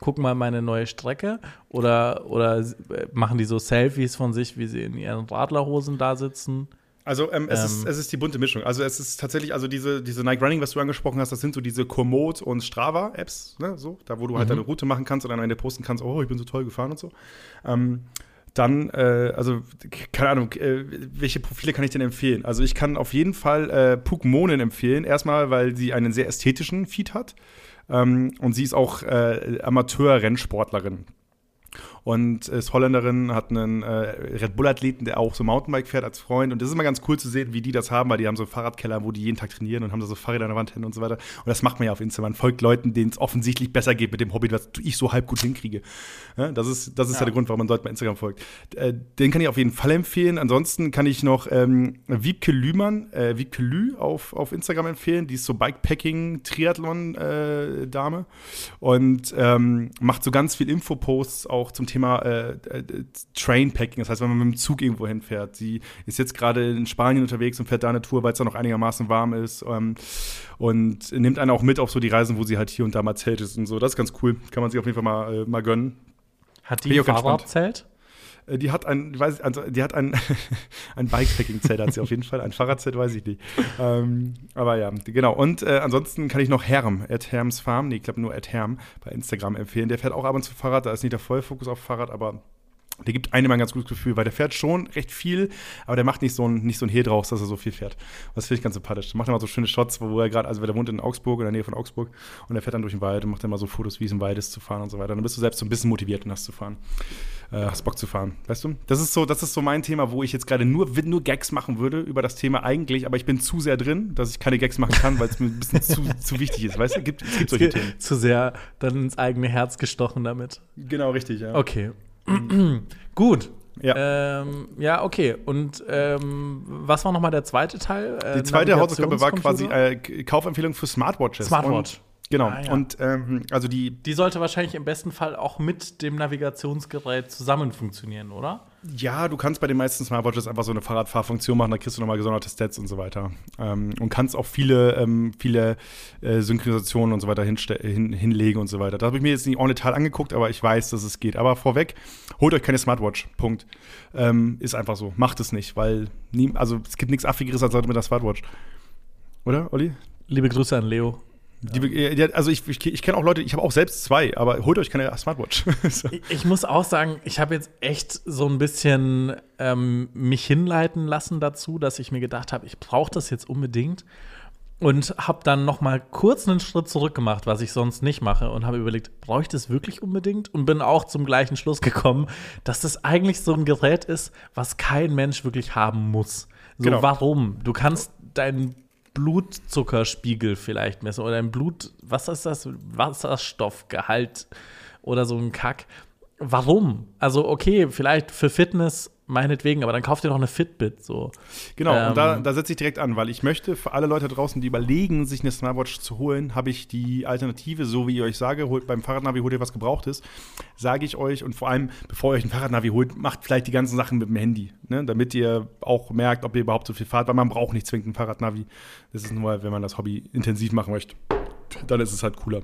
guck mal meine neue Strecke oder, oder äh, machen die so Selfies von sich, wie sie in ihren Radlerhosen da sitzen? Also ähm, es, Ähm. ist, es ist die bunte Mischung. Also es ist tatsächlich, also diese, diese Nike Running, was du angesprochen hast, das sind so diese Komoot und Strava-Apps, ne, so, da wo du halt deine Route machen kannst und dann am Ende posten kannst, oh, ich bin so toll gefahren und so. Ähm, dann, äh, also, keine Ahnung, äh, welche Profile kann ich denn empfehlen? Also ich kann auf jeden Fall äh, Puk Monen empfehlen. Erstmal, weil sie einen sehr ästhetischen Feed hat. Ähm, und sie ist auch äh, Amateur-Rennsportlerin. Und ist Holländerin, hat einen äh, Red Bull-Athleten, der auch so Mountainbike fährt als Freund. Und das ist immer ganz cool zu sehen, wie die das haben, weil die haben so einen Fahrradkeller, wo die jeden Tag trainieren und haben da so Fahrräder an der Wand hin und so weiter. Und das macht man ja auf Instagram. Man folgt Leuten, denen es offensichtlich besser geht mit dem Hobby, was ich so halb gut hinkriege. Ja, das ist, das ist ja. der Grund, warum man dort bei Instagram folgt. Äh, den kann ich auf jeden Fall empfehlen. Ansonsten kann ich noch ähm, Wiebke Lühmann, äh, Wiebke Lü auf, auf Instagram empfehlen. Die ist so Bikepacking-Triathlon-Dame und ähm, macht so ganz viel Infoposts auch zum Thema äh, äh, Trainpacking. Das heißt, wenn man mit dem Zug irgendwo hinfährt. Sie ist jetzt gerade in Spanien unterwegs und fährt da eine Tour, weil es da noch einigermaßen warm ist. Ähm, und nimmt einen auch mit auf so die Reisen, wo sie halt hier und da mal zeltet und so. Das ist ganz cool. Kann man sich auf jeden Fall mal, äh, mal gönnen. Hat die ganz Fahrradzelt? Äh, Die hat ein, ich weiß, also die hat ein, ein Bikepacking-Zelt, hat sie auf jeden Fall. Ein Fahrradzelt weiß ich nicht. Ähm, aber ja, genau. Und äh, ansonsten kann ich noch Herm, at Herms Farm, nee, ich glaube nur at Herm bei Instagram empfehlen. Der fährt auch ab und zu Fahrrad, da ist nicht der Vollfokus auf Fahrrad, aber der gibt einem ein ganz gutes Gefühl, weil der fährt schon recht viel, aber der macht nicht so ein, nicht so ein Hehl draus, dass er so viel fährt. Das finde ich ganz sympathisch. Der macht immer so schöne Shots, wo er gerade, also der wohnt in Augsburg, in der Nähe von Augsburg, und er fährt dann durch den Wald und macht dann mal so Fotos, wie es im Wald ist zu fahren und so weiter. Dann bist du selbst so ein bisschen motiviert und hast zu fahren. Äh, hast Bock zu fahren, weißt du? Das ist so, das ist so mein Thema, wo ich jetzt gerade nur, nur Gags machen würde über das Thema eigentlich, aber ich bin zu sehr drin, dass ich keine Gags machen kann, weil es mir ein bisschen zu, zu wichtig ist, weißt du? Gibt, es gibt solche Themen. Zu sehr dann ins eigene Herz gestochen damit. Genau, richtig, ja. Okay. Gut. Ja. Ähm, ja, okay. Und ähm, was war nochmal der zweite Teil? Äh, Die zweite Hausaufgabe war quasi äh, Kaufempfehlung für Smartwatches. Smartwatch. Und, genau. Ah, ja. Und ähm, also die, Die sollte wahrscheinlich im besten Fall auch mit dem Navigationsgerät zusammen funktionieren, oder? ja, du kannst bei den meisten Smartwatches einfach so eine Fahrradfahrfunktion machen, da kriegst du nochmal gesonderte Stats und so weiter. Ähm, und kannst auch viele, ähm, viele äh, Synchronisationen und so weiter hin, hinlegen und so weiter. Da habe ich mir jetzt nicht en Detail angeguckt, aber ich weiß, dass es geht. Aber vorweg, holt euch keine Smartwatch. Punkt. Ähm, ist einfach so. Macht es nicht, weil nie, also es gibt nichts Affigeres als Leute mit der Smartwatch. Oder, Olli? Liebe Grüße an Leo. Die, also ich, ich, ich kenne auch Leute, ich habe auch selbst zwei, aber holt euch keine Smartwatch. so. Ich, ich muss auch sagen, ich habe jetzt echt so ein bisschen ähm, mich hinleiten lassen dazu, dass ich mir gedacht habe, ich brauche das jetzt unbedingt. und habe dann noch mal kurz einen Schritt zurück gemacht, was ich sonst nicht mache und habe überlegt, brauche ich das wirklich unbedingt? Und bin auch zum gleichen Schluss gekommen, dass das eigentlich so ein Gerät ist, was kein Mensch wirklich haben muss. So, Genau. warum? Du kannst deinen Blutzuckerspiegel vielleicht messen oder dein Blut, was ist das? Wasserstoffgehalt oder so ein Kack. Warum? Also, okay, vielleicht für Fitness meinetwegen, aber dann kauft ihr doch eine Fitbit so. Genau, Ähm, und da, da setze ich direkt an, weil ich möchte für alle Leute draußen, die überlegen, sich eine Smartwatch zu holen, habe ich die Alternative, so wie ich euch sage, holt beim Fahrradnavi holt ihr was Gebrauchtes, sage ich euch und vor allem, bevor ihr euch ein Fahrradnavi holt, macht vielleicht die ganzen Sachen mit dem Handy, ne? damit ihr auch merkt, ob ihr überhaupt so viel fahrt, weil man braucht nicht zwingend ein Fahrradnavi. Das ist nur, wenn man das Hobby intensiv machen möchte. Dann ist es halt cooler.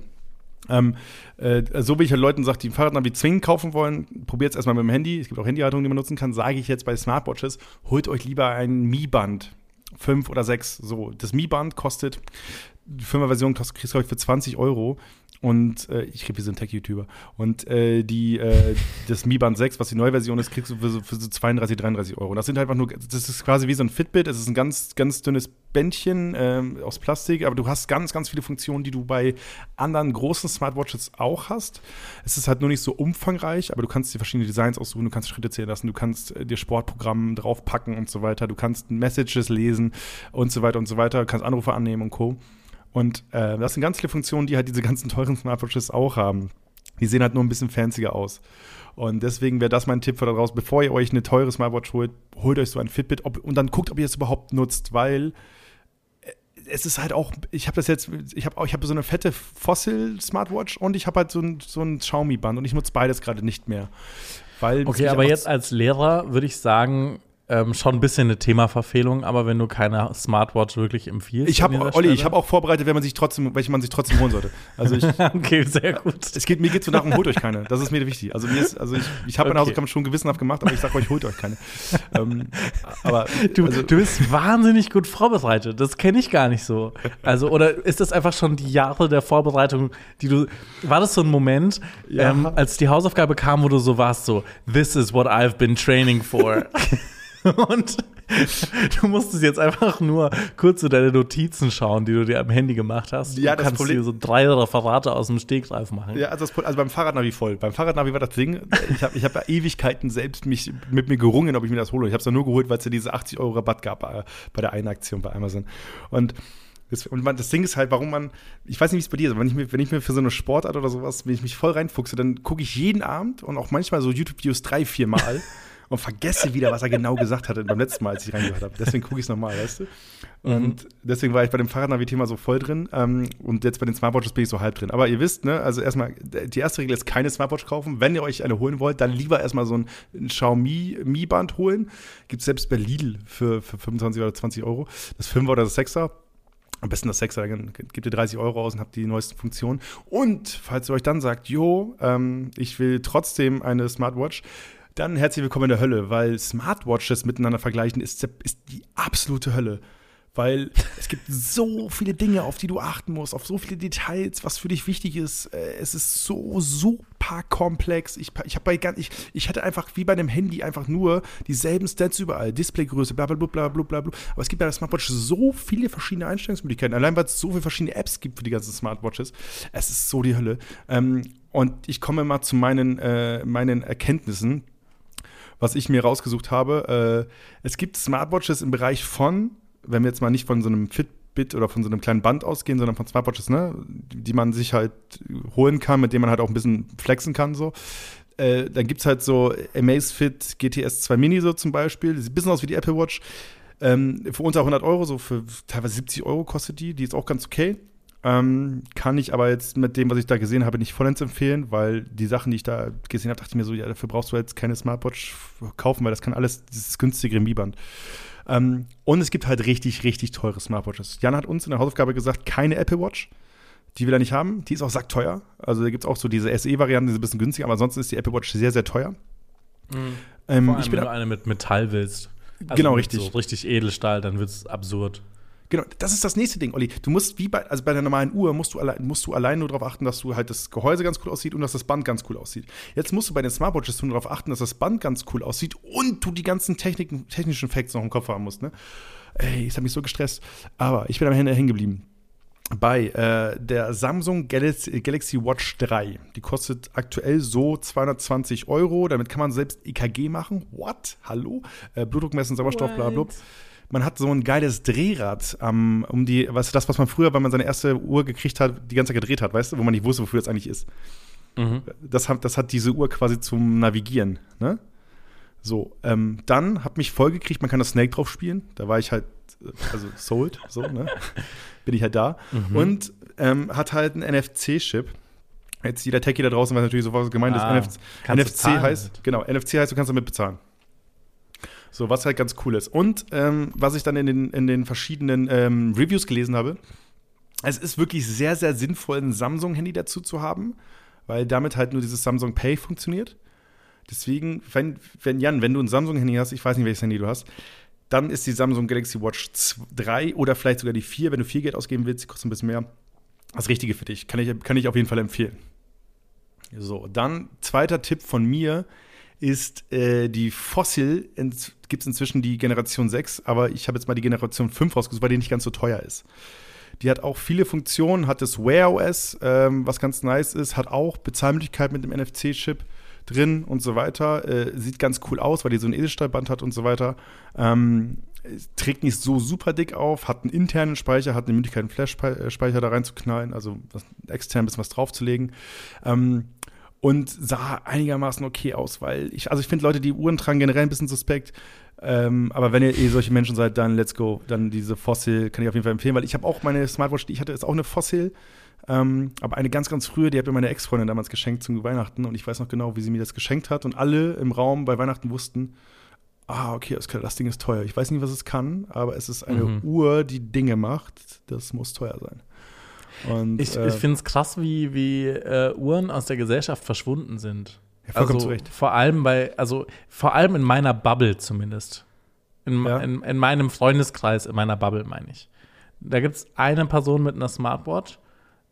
Ähm, äh, so wie ich halt Leuten sage, die ein Fahrradnavi zwingend kaufen wollen, probiert es erstmal mit dem Handy. Es gibt auch Handyhalterungen, die man nutzen kann. Sage ich jetzt bei Smartwatches, holt euch lieber ein Mi-Band. Fünf oder sechs. So, das Mi-Band kostet, die Firma-Version kriegst du, glaub ich, für 20 Euro. Und äh, ich rede wie so ein Tech-YouTuber. Und äh, die, äh, das Mi Band 6, was die neue Version ist, kriegst du für so, für so 32, 33 Euro. Das sind halt einfach nur, das ist quasi wie so ein Fitbit. Es ist ein ganz, ganz dünnes Bändchen ähm, aus Plastik, aber du hast ganz, ganz viele Funktionen, die du bei anderen großen Smartwatches auch hast. Es ist halt nur nicht so umfangreich, aber du kannst dir verschiedene Designs aussuchen, du kannst Schritte zählen lassen, du kannst äh, dir Sportprogramm draufpacken und so weiter, du kannst Messages lesen und so weiter und so weiter, du kannst Anrufe annehmen und Co. Und äh, das sind ganz viele Funktionen, die halt diese ganzen teuren Smartwatches auch haben. Die sehen halt nur ein bisschen fancier aus. Und deswegen wäre das mein Tipp für da draußen, bevor ihr euch eine teure Smartwatch holt, holt euch so ein Fitbit ob, und dann guckt, ob ihr es überhaupt nutzt, weil äh, es ist halt auch, ich habe das jetzt, ich habe ich hab so eine fette Fossil-Smartwatch und ich habe halt so ein, so ein Xiaomi-Band und ich nutze beides gerade nicht mehr. Weil Okay, aber jetzt als Lehrer würde ich sagen, ähm, schon ein bisschen eine Themaverfehlung, aber wenn du keine Smartwatch wirklich empfiehlst. Ich habe, Olli, ich habe auch vorbereitet, wenn man sich trotzdem, welche man sich trotzdem holen sollte. Also ich, Okay, sehr gut. Es geht, mir geht so darum, holt euch keine. Das ist mir wichtig. Also, mir ist, also ich, ich habe meine Okay. Hausaufgaben schon gewissenhaft gemacht, aber ich sage euch, holt euch keine. ähm, aber Du, also, du bist wahnsinnig gut vorbereitet. Das kenne ich gar nicht so. Also, oder ist das einfach schon die Jahre der Vorbereitung, die du. War das so ein Moment, Ja. ähm, als die Hausaufgabe kam, wo du so warst, so, this is what I've been training for. Und du musstest jetzt einfach nur kurz so deine Notizen schauen, die du dir am Handy gemacht hast. Ja, du das kannst Problem- dir so drei Referate aus dem Stegreif machen. ja, also, das, also beim Fahrradnavi voll. Beim Fahrradnavi war das Ding, ich habe ich hab ja Ewigkeiten selbst mich, mit mir gerungen, ob ich mir das hole. Ich habe es ja nur geholt, weil es ja diese 80 Euro Rabatt gab äh, bei der einen Aktion bei Amazon. Und das, und man, das Ding ist halt, warum man, ich weiß nicht, wie es bei dir ist, aber wenn ich, mir, wenn ich mir für so eine Sportart oder sowas, wenn ich mich voll reinfuchse, dann gucke ich jeden Abend und auch manchmal so YouTube-Videos drei, vier Mal und vergesse wieder, was er genau gesagt hatte beim letzten Mal, als ich reingehört habe. Deswegen gucke ich es nochmal, weißt du? Und deswegen war ich bei dem Fahrradnavi-Thema so voll drin ähm, und jetzt bei den Smartwatches bin ich so halb drin. Aber ihr wisst, ne, also erstmal, die erste Regel ist keine Smartwatch kaufen. Wenn ihr euch eine holen wollt, dann lieber erstmal so ein, ein Xiaomi Mi-Band holen. Gibt es selbst bei Lidl für, für 25 oder 20 Euro. Das 5er oder das 6er. Am besten das 6er, dann gebt ihr 30 Euro aus und habt die neuesten Funktionen. Und falls ihr euch dann sagt, jo, ähm, ich will trotzdem eine Smartwatch, dann herzlich willkommen in der Hölle, weil Smartwatches miteinander vergleichen ist, ist die absolute Hölle. Weil es gibt so viele Dinge, auf die du achten musst, auf so viele Details, was für dich wichtig ist. Äh, Es ist so super komplex. Ich, ich bei ich, ich hätte einfach wie bei einem Handy einfach nur dieselben Stats überall, Displaygröße, bla bla bla bla bla bla. bla. Aber es gibt bei der Smartwatch so viele verschiedene Einstellungsmöglichkeiten. Allein weil es so viele verschiedene Apps gibt für die ganzen Smartwatches. Es ist so die Hölle. Ähm, und ich komme mal zu meinen, äh, meinen Erkenntnissen was ich mir rausgesucht habe. Äh, es gibt Smartwatches im Bereich von, wenn wir jetzt mal nicht von so einem Fitbit oder von so einem kleinen Band ausgehen, sondern von Smartwatches, ne, die man sich halt holen kann, mit denen man halt auch ein bisschen flexen kann, so. Äh, dann gibt es halt so Amazfit GTS 2 Mini so zum Beispiel. Sieht ein bisschen aus wie die Apple Watch. Ähm, für unter 100 Euro, so für teilweise 70 Euro kostet die. Die ist auch ganz okay. Ähm, kann ich aber jetzt mit dem, was ich da gesehen habe, nicht vollends empfehlen, weil die Sachen, die ich da gesehen habe, dachte ich mir so, ja, dafür brauchst du jetzt keine Smartwatch kaufen, weil das kann alles dieses günstigere Mi-Band. Ähm, und es gibt halt richtig, richtig teure Smartwatches. Jan hat uns in der Hausaufgabe gesagt, keine Apple Watch. Die will er nicht haben. Die ist auch sackteuer. Also da gibt es auch so diese SE-Varianten, die sind ein bisschen günstiger, aber ansonsten ist die Apple Watch sehr, sehr teuer. Ähm, Vor allem, ich bin wenn du eine mit Metall willst. Also Genau, richtig. So richtig Edelstahl, dann wird es absurd. Genau, das ist das nächste Ding, Olli. Du musst wie bei, also bei der normalen Uhr musst du allein, musst du allein nur darauf achten, dass du halt das Gehäuse ganz cool aussieht und dass das Band ganz cool aussieht. Jetzt musst du bei den Smartwatches nur darauf achten, dass das Band ganz cool aussieht und du die ganzen Techniken, technischen Facts noch im Kopf haben musst, ne? Ey, das hat mich so gestresst. Aber ich bin am Ende hängen geblieben. Bei äh, der Samsung Galaxy, Galaxy Watch 3. Die kostet aktuell so 220 Euro. Damit kann man selbst EKG machen. What? Hallo? Äh, Blutdruck messen, Sauerstoff, bla bla. Man hat so ein geiles Drehrad, ähm, um die, was das, was man früher, wenn man seine erste Uhr gekriegt hat, die ganze Zeit gedreht hat, weißt du, wo man nicht wusste, wofür das eigentlich ist. Das, hat, das hat diese Uhr quasi zum Navigieren, ne? So, ähm, dann hat mich vollgekriegt, man kann das Snake drauf spielen. Da war ich halt, äh, also sold, so, ne? Bin ich halt da. Und ähm, hat halt einen NFC-Chip. Jetzt jeder Techie da draußen weiß natürlich sofort, was gemeint Ah, ist. NFC, NFC heißt, damit. genau, NFC heißt, du kannst damit bezahlen. So, was halt ganz cool ist. Und ähm, was ich dann in den, in den verschiedenen ähm, Reviews gelesen habe, es ist wirklich sehr, sehr sinnvoll, ein Samsung-Handy dazu zu haben, weil damit halt nur dieses Samsung Pay funktioniert. Deswegen, wenn, wenn Jan, wenn du ein Samsung-Handy hast, ich weiß nicht, welches Handy du hast, dann ist die Samsung Galaxy Watch 3 oder vielleicht sogar die 4, wenn du viel Geld ausgeben willst, die kostet ein bisschen mehr, das Richtige für dich. Kann ich, kann ich auf jeden Fall empfehlen. So, dann zweiter Tipp von mir ist äh, die Fossil. Gibt es inzwischen die Generation 6, aber ich habe jetzt mal die Generation 5 rausgesucht, weil die nicht ganz so teuer ist. Die hat auch viele Funktionen, hat das Wear OS, ähm, was ganz nice ist, hat auch Bezahlmöglichkeit mit dem NFC-Chip drin und so weiter. Äh, sieht ganz cool aus, weil die so ein Edelstahlband hat und so weiter. Ähm, trägt nicht so super dick auf, hat einen internen Speicher, hat eine Möglichkeit, einen Flash-Speicher da reinzuknallen, also extern ein bisschen was draufzulegen. Ähm, und sah einigermaßen okay aus, weil ich, also ich finde Leute, die Uhren tragen, generell ein bisschen suspekt. Ähm, aber wenn ihr eh solche Menschen seid, dann let's go. Dann diese Fossil kann ich auf jeden Fall empfehlen, weil ich habe auch meine Smartwatch, die ich hatte, ist auch eine Fossil. Ähm, aber eine ganz, ganz frühe, die hat mir meine Ex-Freundin damals geschenkt zum Weihnachten und ich weiß noch genau, wie sie mir das geschenkt hat. Und alle im Raum bei Weihnachten wussten, ah, okay, das, das Ding ist teuer. Ich weiß nicht, was es kann, aber es ist eine Mhm. Uhr, die Dinge macht. Das muss teuer sein. Und, Ich, äh, ich finde es krass, wie, wie äh, Uhren aus der Gesellschaft verschwunden sind. Ja, vollkommen also, zu Recht. Vor allem bei, also vor allem in meiner Bubble zumindest. In, Ja. in, in meinem Freundeskreis, in meiner Bubble, meine ich. Da gibt es eine Person mit einer Smartwatch.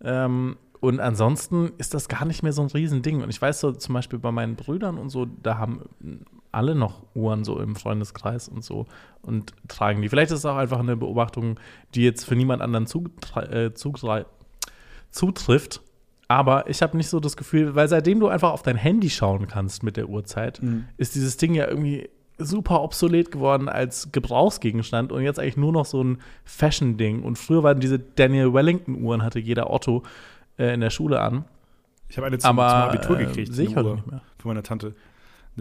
Ähm, und ansonsten ist das gar nicht mehr so ein Riesending. Und ich weiß so zum Beispiel bei meinen Brüdern und so, da haben alle noch Uhren so im Freundeskreis und so und tragen die. Vielleicht ist es auch einfach eine Beobachtung, die jetzt für niemand anderen zutre- äh, zutre- zutrifft. Aber ich habe nicht so das Gefühl, weil seitdem du einfach auf dein Handy schauen kannst mit der Uhrzeit, ist dieses Ding ja irgendwie super obsolet geworden als Gebrauchsgegenstand und jetzt eigentlich nur noch so ein Fashion-Ding. Und früher waren diese Daniel Wellington-Uhren, hatte jeder Otto äh, in der Schule an. Ich habe eine zum, Aber zum Abitur äh, gekriegt. sehe ich heute nicht mehr. Von meiner Tante.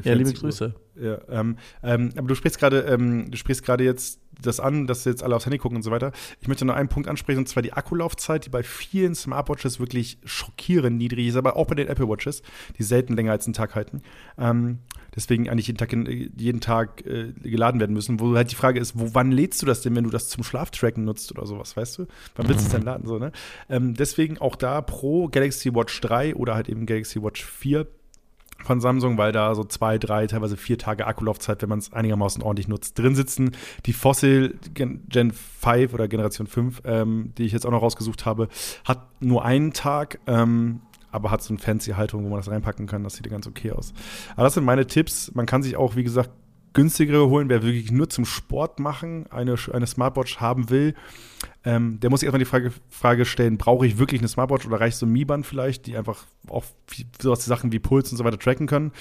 Ja, liebe Uhr. Grüße. Ja, ähm, ähm, aber du sprichst gerade, ähm, du sprichst gerade jetzt das an, dass jetzt alle aufs Handy gucken und so weiter. Ich möchte noch einen Punkt ansprechen, und zwar die Akkulaufzeit, die bei vielen Smartwatches wirklich schockierend niedrig ist, aber auch bei den Apple Watches, die selten länger als einen Tag halten. Ähm, deswegen eigentlich jeden Tag, jeden Tag äh, geladen werden müssen. Wo halt die Frage ist, wo, wann lädst du das denn, wenn du das zum Schlaftracken nutzt oder sowas, weißt du? Wann willst du es denn laden? So, ne? ähm, deswegen auch da pro Galaxy Watch 3 oder halt eben Galaxy Watch 4 von Samsung, weil da so zwei, drei, teilweise vier Tage Akkulaufzeit, wenn man es einigermaßen ordentlich nutzt, drin sitzen. Die Fossil Gen, Gen 5 oder Generation 5, ähm, die ich jetzt auch noch rausgesucht habe, hat nur einen Tag, ähm, aber hat so eine fancy Haltung, wo man das reinpacken kann. Das sieht ganz okay aus. Aber das sind meine Tipps. Man kann sich auch, wie gesagt, günstigere holen, wer wirklich nur zum Sport machen eine, eine Smartwatch haben will. Ähm, der muss sich erstmal die Frage, Frage stellen, brauche ich wirklich eine Smartwatch oder reicht so ein Mi-Band vielleicht, die einfach auch sowas Sachen wie Puls und so weiter tracken können.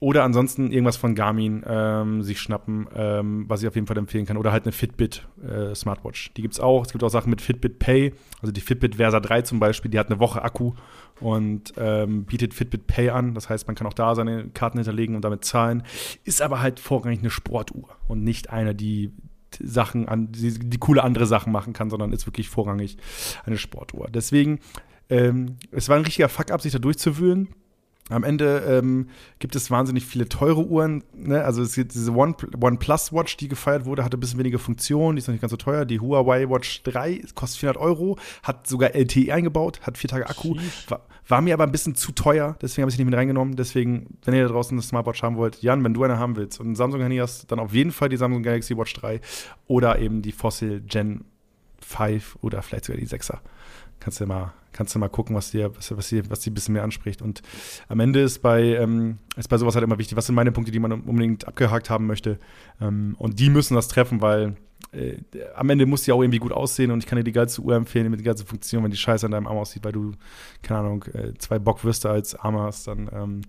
Oder ansonsten irgendwas von Garmin ähm, sich schnappen, ähm, was ich auf jeden Fall empfehlen kann. Oder halt eine Fitbit äh, Smartwatch. Die gibt es auch. Es gibt auch Sachen mit Fitbit Pay. Also die Fitbit Versa 3 zum Beispiel, die hat eine Woche Akku und ähm, bietet Fitbit Pay an. Das heißt, man kann auch da seine Karten hinterlegen und damit zahlen. Ist aber halt vorrangig eine Sportuhr und nicht eine, die Sachen an, die, die coole andere Sachen machen kann, sondern ist wirklich vorrangig eine Sportuhr. Deswegen, ähm, es war ein richtiger Fuck-up, sich da durchzuwühlen. Am Ende ähm, gibt es wahnsinnig viele teure Uhren. Ne? Also es gibt diese One, OnePlus Watch, die gefeiert wurde, hatte ein bisschen weniger Funktion, die ist noch nicht ganz so teuer. Die Huawei Watch 3 kostet 400 Euro, hat sogar LTE eingebaut, hat vier Tage Akku. War, war mir aber ein bisschen zu teuer, deswegen habe ich sie nicht mit reingenommen. Deswegen, wenn ihr da draußen eine Smartwatch haben wollt, Jan, wenn du eine haben willst und ein Samsung-Handy hast, dann auf jeden Fall die Samsung Galaxy Watch 3 oder eben die Fossil Gen 5 oder vielleicht sogar die 6er. Kannst du mal, kannst du mal gucken, was dir, was, was dir, was dir ein bisschen mehr anspricht. Und am Ende ist bei, ähm, ist bei sowas halt immer wichtig, was sind meine Punkte, die man unbedingt abgehakt haben möchte. Ähm, und die müssen das treffen, weil äh, am Ende muss die auch irgendwie gut aussehen und ich kann dir die geilste Uhr empfehlen mit der ganzen Funktion, wenn die Scheiße an deinem Arm aussieht, weil du, keine Ahnung, äh, zwei Bockwürste als Arm hast, dann ähm,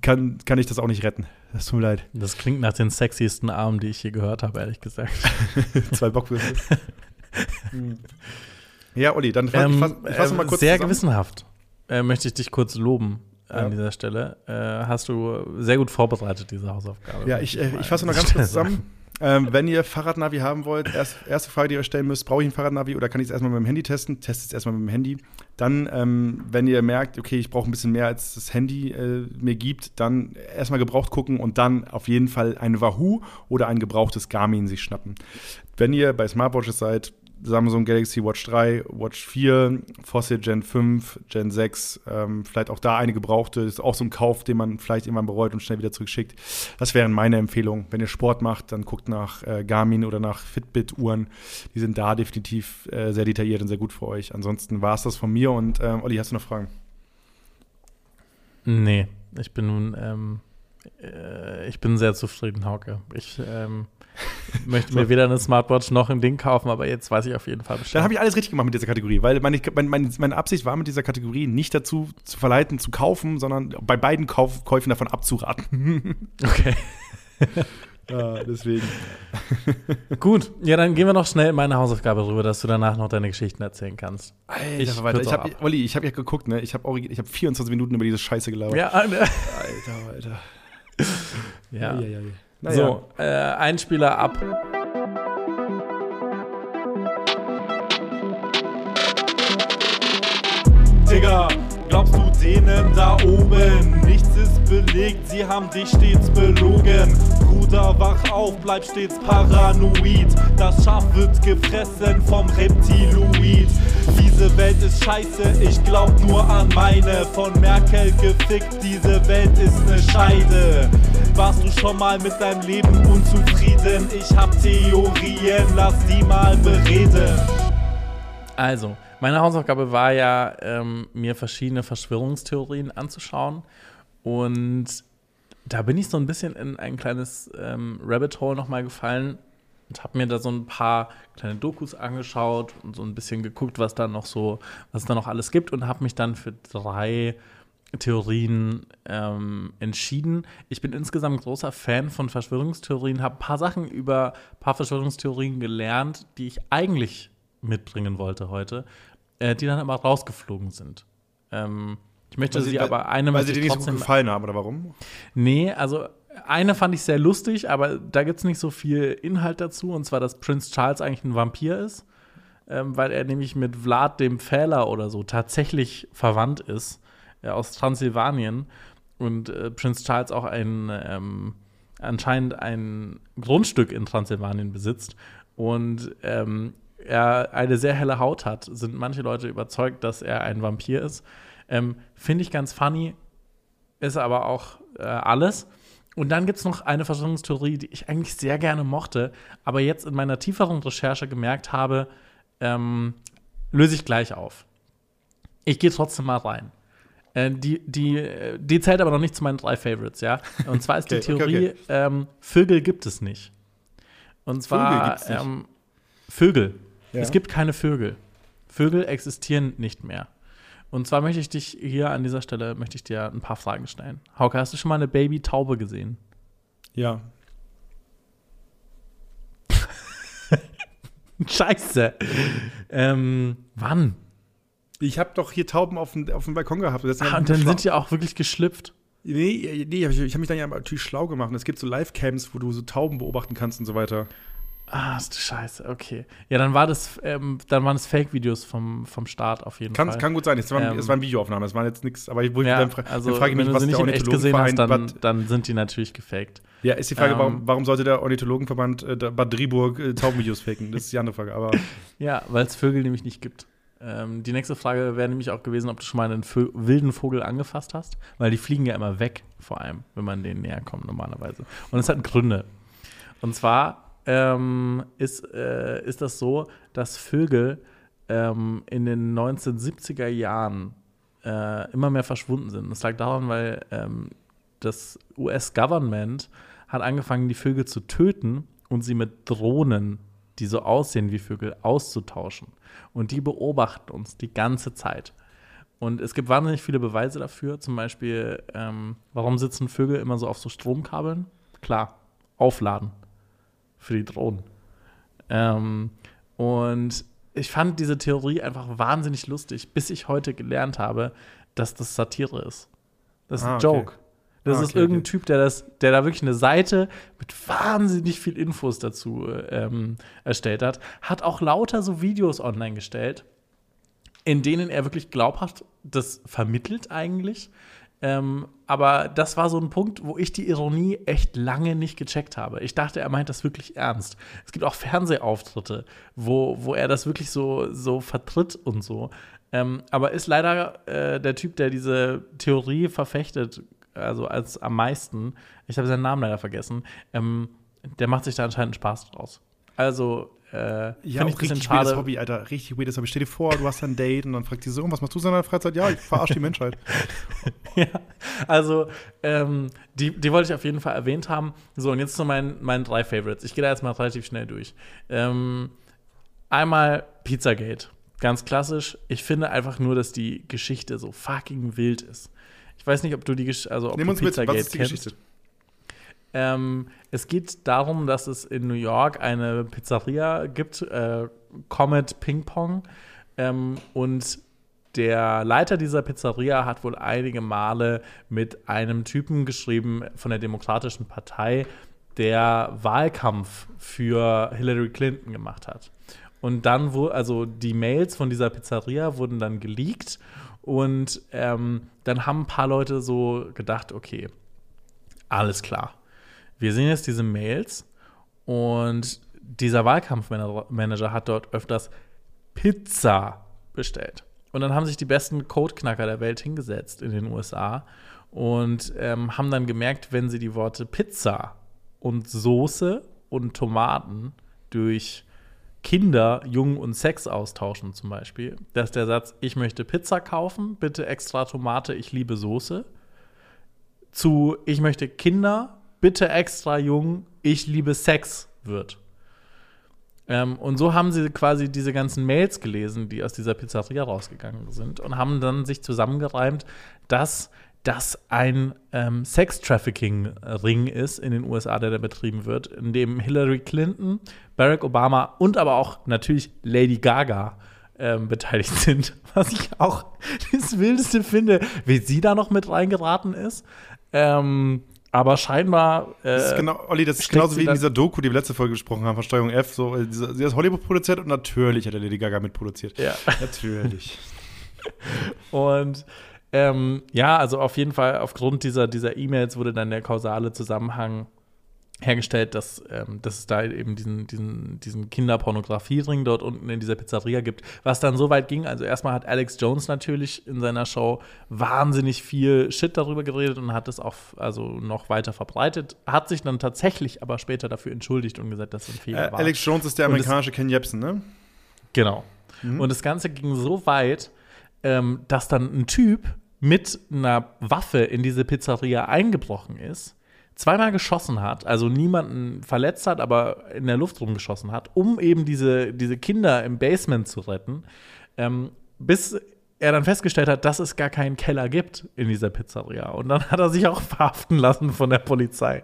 kann, kann ich das auch nicht retten. Das tut mir leid. Das klingt nach den sexiesten Armen, die ich je gehört habe, ehrlich gesagt. zwei Bockwürste. Hm. Ja, Olli, dann fass, Ähm, ich fass, fass mal äh, kurz sehr zusammen. gewissenhaft äh, möchte ich dich kurz loben an Ja. dieser Stelle. Äh, hast du sehr gut vorbereitet, diese Hausaufgabe. Ja, ich, äh, ich fasse noch ganz kurz zusammen. Ähm, wenn ihr Fahrradnavi haben wollt, erst, erste Frage, die ihr euch stellen müsst, brauche ich ein Fahrradnavi oder kann ich es erstmal mit dem Handy testen? Testet es erstmal mit dem Handy. Dann, ähm, wenn ihr merkt, okay, ich brauche ein bisschen mehr, als das Handy äh, mir gibt, dann erstmal gebraucht gucken und dann auf jeden Fall ein Wahoo oder ein gebrauchtes Garmin sich schnappen. Wenn ihr bei Smartwatches seid, Samsung Galaxy Watch 3, Watch 4, Fossil Gen 5, Gen 6, ähm, vielleicht auch da eine gebrauchte, ist auch so ein Kauf, den man vielleicht irgendwann bereut und schnell wieder zurückschickt. Das wären meine Empfehlungen. Wenn ihr Sport macht, dann guckt nach äh, Garmin oder nach Fitbit-Uhren. Die sind da definitiv äh, sehr detailliert und sehr gut für euch. Ansonsten war es das von mir und ähm, Olli, hast du noch Fragen? Nee, ich bin nun, ähm, äh, ich bin sehr zufrieden, Hauke. Ich ähm, möchte mir weder eine Smartwatch noch ein Ding kaufen, aber jetzt weiß ich auf jeden Fall Bescheid. Dann habe ich alles richtig gemacht mit dieser Kategorie, weil meine, meine, meine, Absicht war mit dieser Kategorie nicht dazu zu verleiten, zu kaufen, sondern bei beiden Kauf, Käufen davon abzuraten. okay. ja, deswegen. Gut, ja, dann gehen wir noch schnell in meine Hausaufgabe rüber, dass du danach noch deine Geschichten erzählen kannst. Alter, Ich ich hab, ab. Olli, ich habe ja geguckt, ne? Ich habe ich hab 24 Minuten über diese Scheiße gelabert. Ja, äh, Alter, Alter. ja. Eieiei. Naja. So, äh, ein Spieler ab. Digga, glaubst du denen da oben? Nichts ist belegt, sie haben dich stets belogen. Bruder, wach auf, bleib stets paranoid. Das Schaf wird gefressen vom Reptiloid. Diese Welt ist scheiße, ich glaub nur an meine. Von Merkel gefickt, diese Welt ist ne Scheide. Warst du schon mal mit deinem Leben unzufrieden? Ich hab Theorien, lass die mal bereden. Also, meine Hausaufgabe war ja, ähm, mir verschiedene Verschwörungstheorien anzuschauen. Und da bin ich so ein bisschen in ein kleines ähm, Rabbit Hole nochmal gefallen und habe mir da so ein paar kleine Dokus angeschaut und so ein bisschen geguckt, was da noch so, was da noch alles gibt und habe mich dann für drei Theorien ähm, entschieden. Ich bin insgesamt großer Fan von Verschwörungstheorien, habe ein paar Sachen über ein paar Verschwörungstheorien gelernt, die ich eigentlich mitbringen wollte heute, äh, die dann aber rausgeflogen sind. Ähm, ich möchte sie, aber eine Weil sie dir ich nicht so gut gefallen haben, oder warum? Nee, also eine fand ich sehr lustig, aber da gibt es nicht so viel Inhalt dazu. Und zwar, dass Prince Charles eigentlich ein Vampir ist, ähm, weil er nämlich mit Vlad dem Pfähler oder so tatsächlich verwandt ist, äh, aus Transsilvanien. Und äh, Prince Charles auch ein, ähm, anscheinend ein Grundstück in Transsilvanien besitzt. Und ähm, er eine sehr helle Haut hat, sind manche Leute überzeugt, dass er ein Vampir ist. Ähm, Finde ich ganz funny, ist aber auch äh, alles. Und dann gibt es noch eine Verschwörungstheorie, die ich eigentlich sehr gerne mochte, aber jetzt in meiner tieferen Recherche gemerkt habe, ähm, löse ich gleich auf. Ich gehe trotzdem mal rein. Äh, die, die, äh, die zählt aber noch nicht zu meinen drei Favorites, ja. Und zwar ist die Okay, okay, Theorie, okay. Ähm, Vögel gibt es nicht. Und zwar Vögel? Ähm, Vögel. Ja. Es gibt keine Vögel. Vögel existieren nicht mehr. Und zwar möchte ich dich hier an dieser Stelle möchte ich dir ein paar Fragen stellen. Hauke, hast du schon mal eine Baby-Taube gesehen? Ja. Scheiße. ähm, wann? Ich habe doch hier Tauben auf dem, auf dem Balkon gehabt. Das Ah, und dann sind die auch wirklich geschlüpft. Nee, nee ich, ich habe mich dann ja natürlich schlau gemacht. Und es gibt so Live-Cams, wo du so Tauben beobachten kannst und so weiter. Ah, ist scheiße, okay. Ja, dann war das, ähm, dann waren es Fake-Videos vom, vom Start auf jeden Kann, Fall. kann gut sein. Es waren, Ähm, es waren Videoaufnahmen, es waren jetzt nichts. Aber ich wollte ja, dann, fra also, dann frage ich mich, wenn du was sie der nicht in echt gesehen hast, dann, dann sind die natürlich gefaked. Ja, ist die Frage, ähm, warum, warum sollte der Ornithologenverband äh, Bad Driburg äh, Taubenvideos faken? Das ist die andere Frage. Aber Ja, weil es Vögel nämlich nicht gibt. Ähm, die nächste Frage wäre nämlich auch gewesen, ob du schon mal einen Vö wilden Vogel angefasst hast, weil die fliegen ja immer weg, vor allem, wenn man denen näher kommt normalerweise. Und es hat Gründe. Und zwar ähm, ist, äh, ist das so, dass Vögel ähm, in den 1970er Jahren äh, immer mehr verschwunden sind. Das lag daran, weil ähm, das US-Government hat angefangen, die Vögel zu töten und sie mit Drohnen, die so aussehen wie Vögel, auszutauschen. Und die beobachten uns die ganze Zeit. Und es gibt wahnsinnig viele Beweise dafür. Zum Beispiel, ähm, warum sitzen Vögel immer so auf so Stromkabeln? Klar, aufladen für die Drohnen. Ähm, und ich fand diese Theorie einfach wahnsinnig lustig, bis ich heute gelernt habe, dass das Satire ist. Das ist Ah, ein okay. Joke. Das Ah, ist okay, irgendein okay. Typ, der, das, der da wirklich eine Seite mit wahnsinnig viel Infos dazu ähm, erstellt hat. Hat auch lauter so Videos online gestellt, in denen er wirklich glaubhaft das vermittelt eigentlich. Ähm, aber das war so ein Punkt, wo ich die Ironie echt lange nicht gecheckt habe. Ich dachte, er meint das wirklich ernst. Es gibt auch Fernsehauftritte, wo, wo er das wirklich so, so vertritt und so. Ähm, aber ist leider äh, der Typ, der diese Theorie verfechtet, also als am meisten, ich habe seinen Namen leider vergessen, ähm, der macht sich da anscheinend Spaß draus. Also, äh, Ja, ich auch ein bisschen richtig weirdes schade. Hobby, Alter. Richtig weirdes Hobby. Stell dir vor, du hast ein Date und dann fragt die so, was machst du in deiner Freizeit? Ja, ich verarsche die Menschheit. Ja, also ähm, die, die wollte ich auf jeden Fall erwähnt haben. So, und jetzt zu meinen, meinen drei Favorites. Ich gehe da jetzt mal relativ schnell durch. Ähm, einmal Pizzagate. Ganz klassisch. Ich finde einfach nur, dass die Geschichte so fucking wild ist. Ich weiß nicht, ob du die Gesch also ob Nimm du uns mit, was Pizzagate ist die kennst. Ähm, es geht darum, dass es in New York eine Pizzeria gibt, äh, Comet Ping Pong. Ähm, und der Leiter dieser Pizzeria hat wohl einige Male mit einem Typen geschrieben von der Demokratischen Partei, der Wahlkampf für Hillary Clinton gemacht hat. Und dann, wo, also die Mails von dieser Pizzeria wurden dann geleakt und ähm, dann haben ein paar Leute so gedacht, okay, alles klar. Wir sehen jetzt diese Mails und dieser Wahlkampfmanager hat dort öfters Pizza bestellt. Und dann haben sich die besten Codeknacker der Welt hingesetzt in den USA und ähm, haben dann gemerkt, wenn sie die Worte Pizza und Soße und Tomaten durch Kinder, Jungen und Sex austauschen zum Beispiel, dass der Satz, ich möchte Pizza kaufen, bitte extra Tomate, ich liebe Soße, zu ich möchte Kinder, bitte extra jung, ich liebe Sex wird. Ähm, und so haben sie quasi diese ganzen Mails gelesen, die aus dieser Pizzeria rausgegangen sind und haben dann sich zusammengereimt, dass das ein ähm, Sex-Trafficking-Ring ist in den USA, der da betrieben wird, in dem Hillary Clinton, Barack Obama und aber auch natürlich Lady Gaga ähm, beteiligt sind. Was ich auch das Wildeste finde, wie sie da noch mit reingeraten ist. Ähm, aber scheinbar. Äh, Das ist genau, Olli, das ist genauso wie in dieser Doku, die wir letzte Folge gesprochen haben, von Steuerung F. So, äh, sie hat Hollywood produziert und natürlich hat er Lady Gaga mitproduziert. Ja. Natürlich. Und ähm, ja, also auf jeden Fall aufgrund dieser, dieser E-Mails wurde dann der kausale Zusammenhang hergestellt, dass, ähm, dass es da eben diesen, diesen, diesen Kinderpornografiering dort unten in dieser Pizzeria gibt, was dann so weit ging. Also erstmal hat Alex Jones natürlich in seiner Show wahnsinnig viel Shit darüber geredet und hat es auch also noch weiter verbreitet, hat sich dann tatsächlich aber später dafür entschuldigt und gesagt, dass es ein Äh, Fehler war. Alex Jones ist der Und das- amerikanische Ken Jebsen, ne? Genau. Und das Ganze ging so weit, ähm, dass dann ein Typ mit einer Waffe in diese Pizzeria eingebrochen ist, zweimal geschossen hat, also niemanden verletzt hat, aber in der Luft rumgeschossen hat, um eben diese, diese Kinder im Basement zu retten, ähm, bis er dann festgestellt hat, dass es gar keinen Keller gibt in dieser Pizzeria. Und dann hat er sich auch verhaften lassen von der Polizei.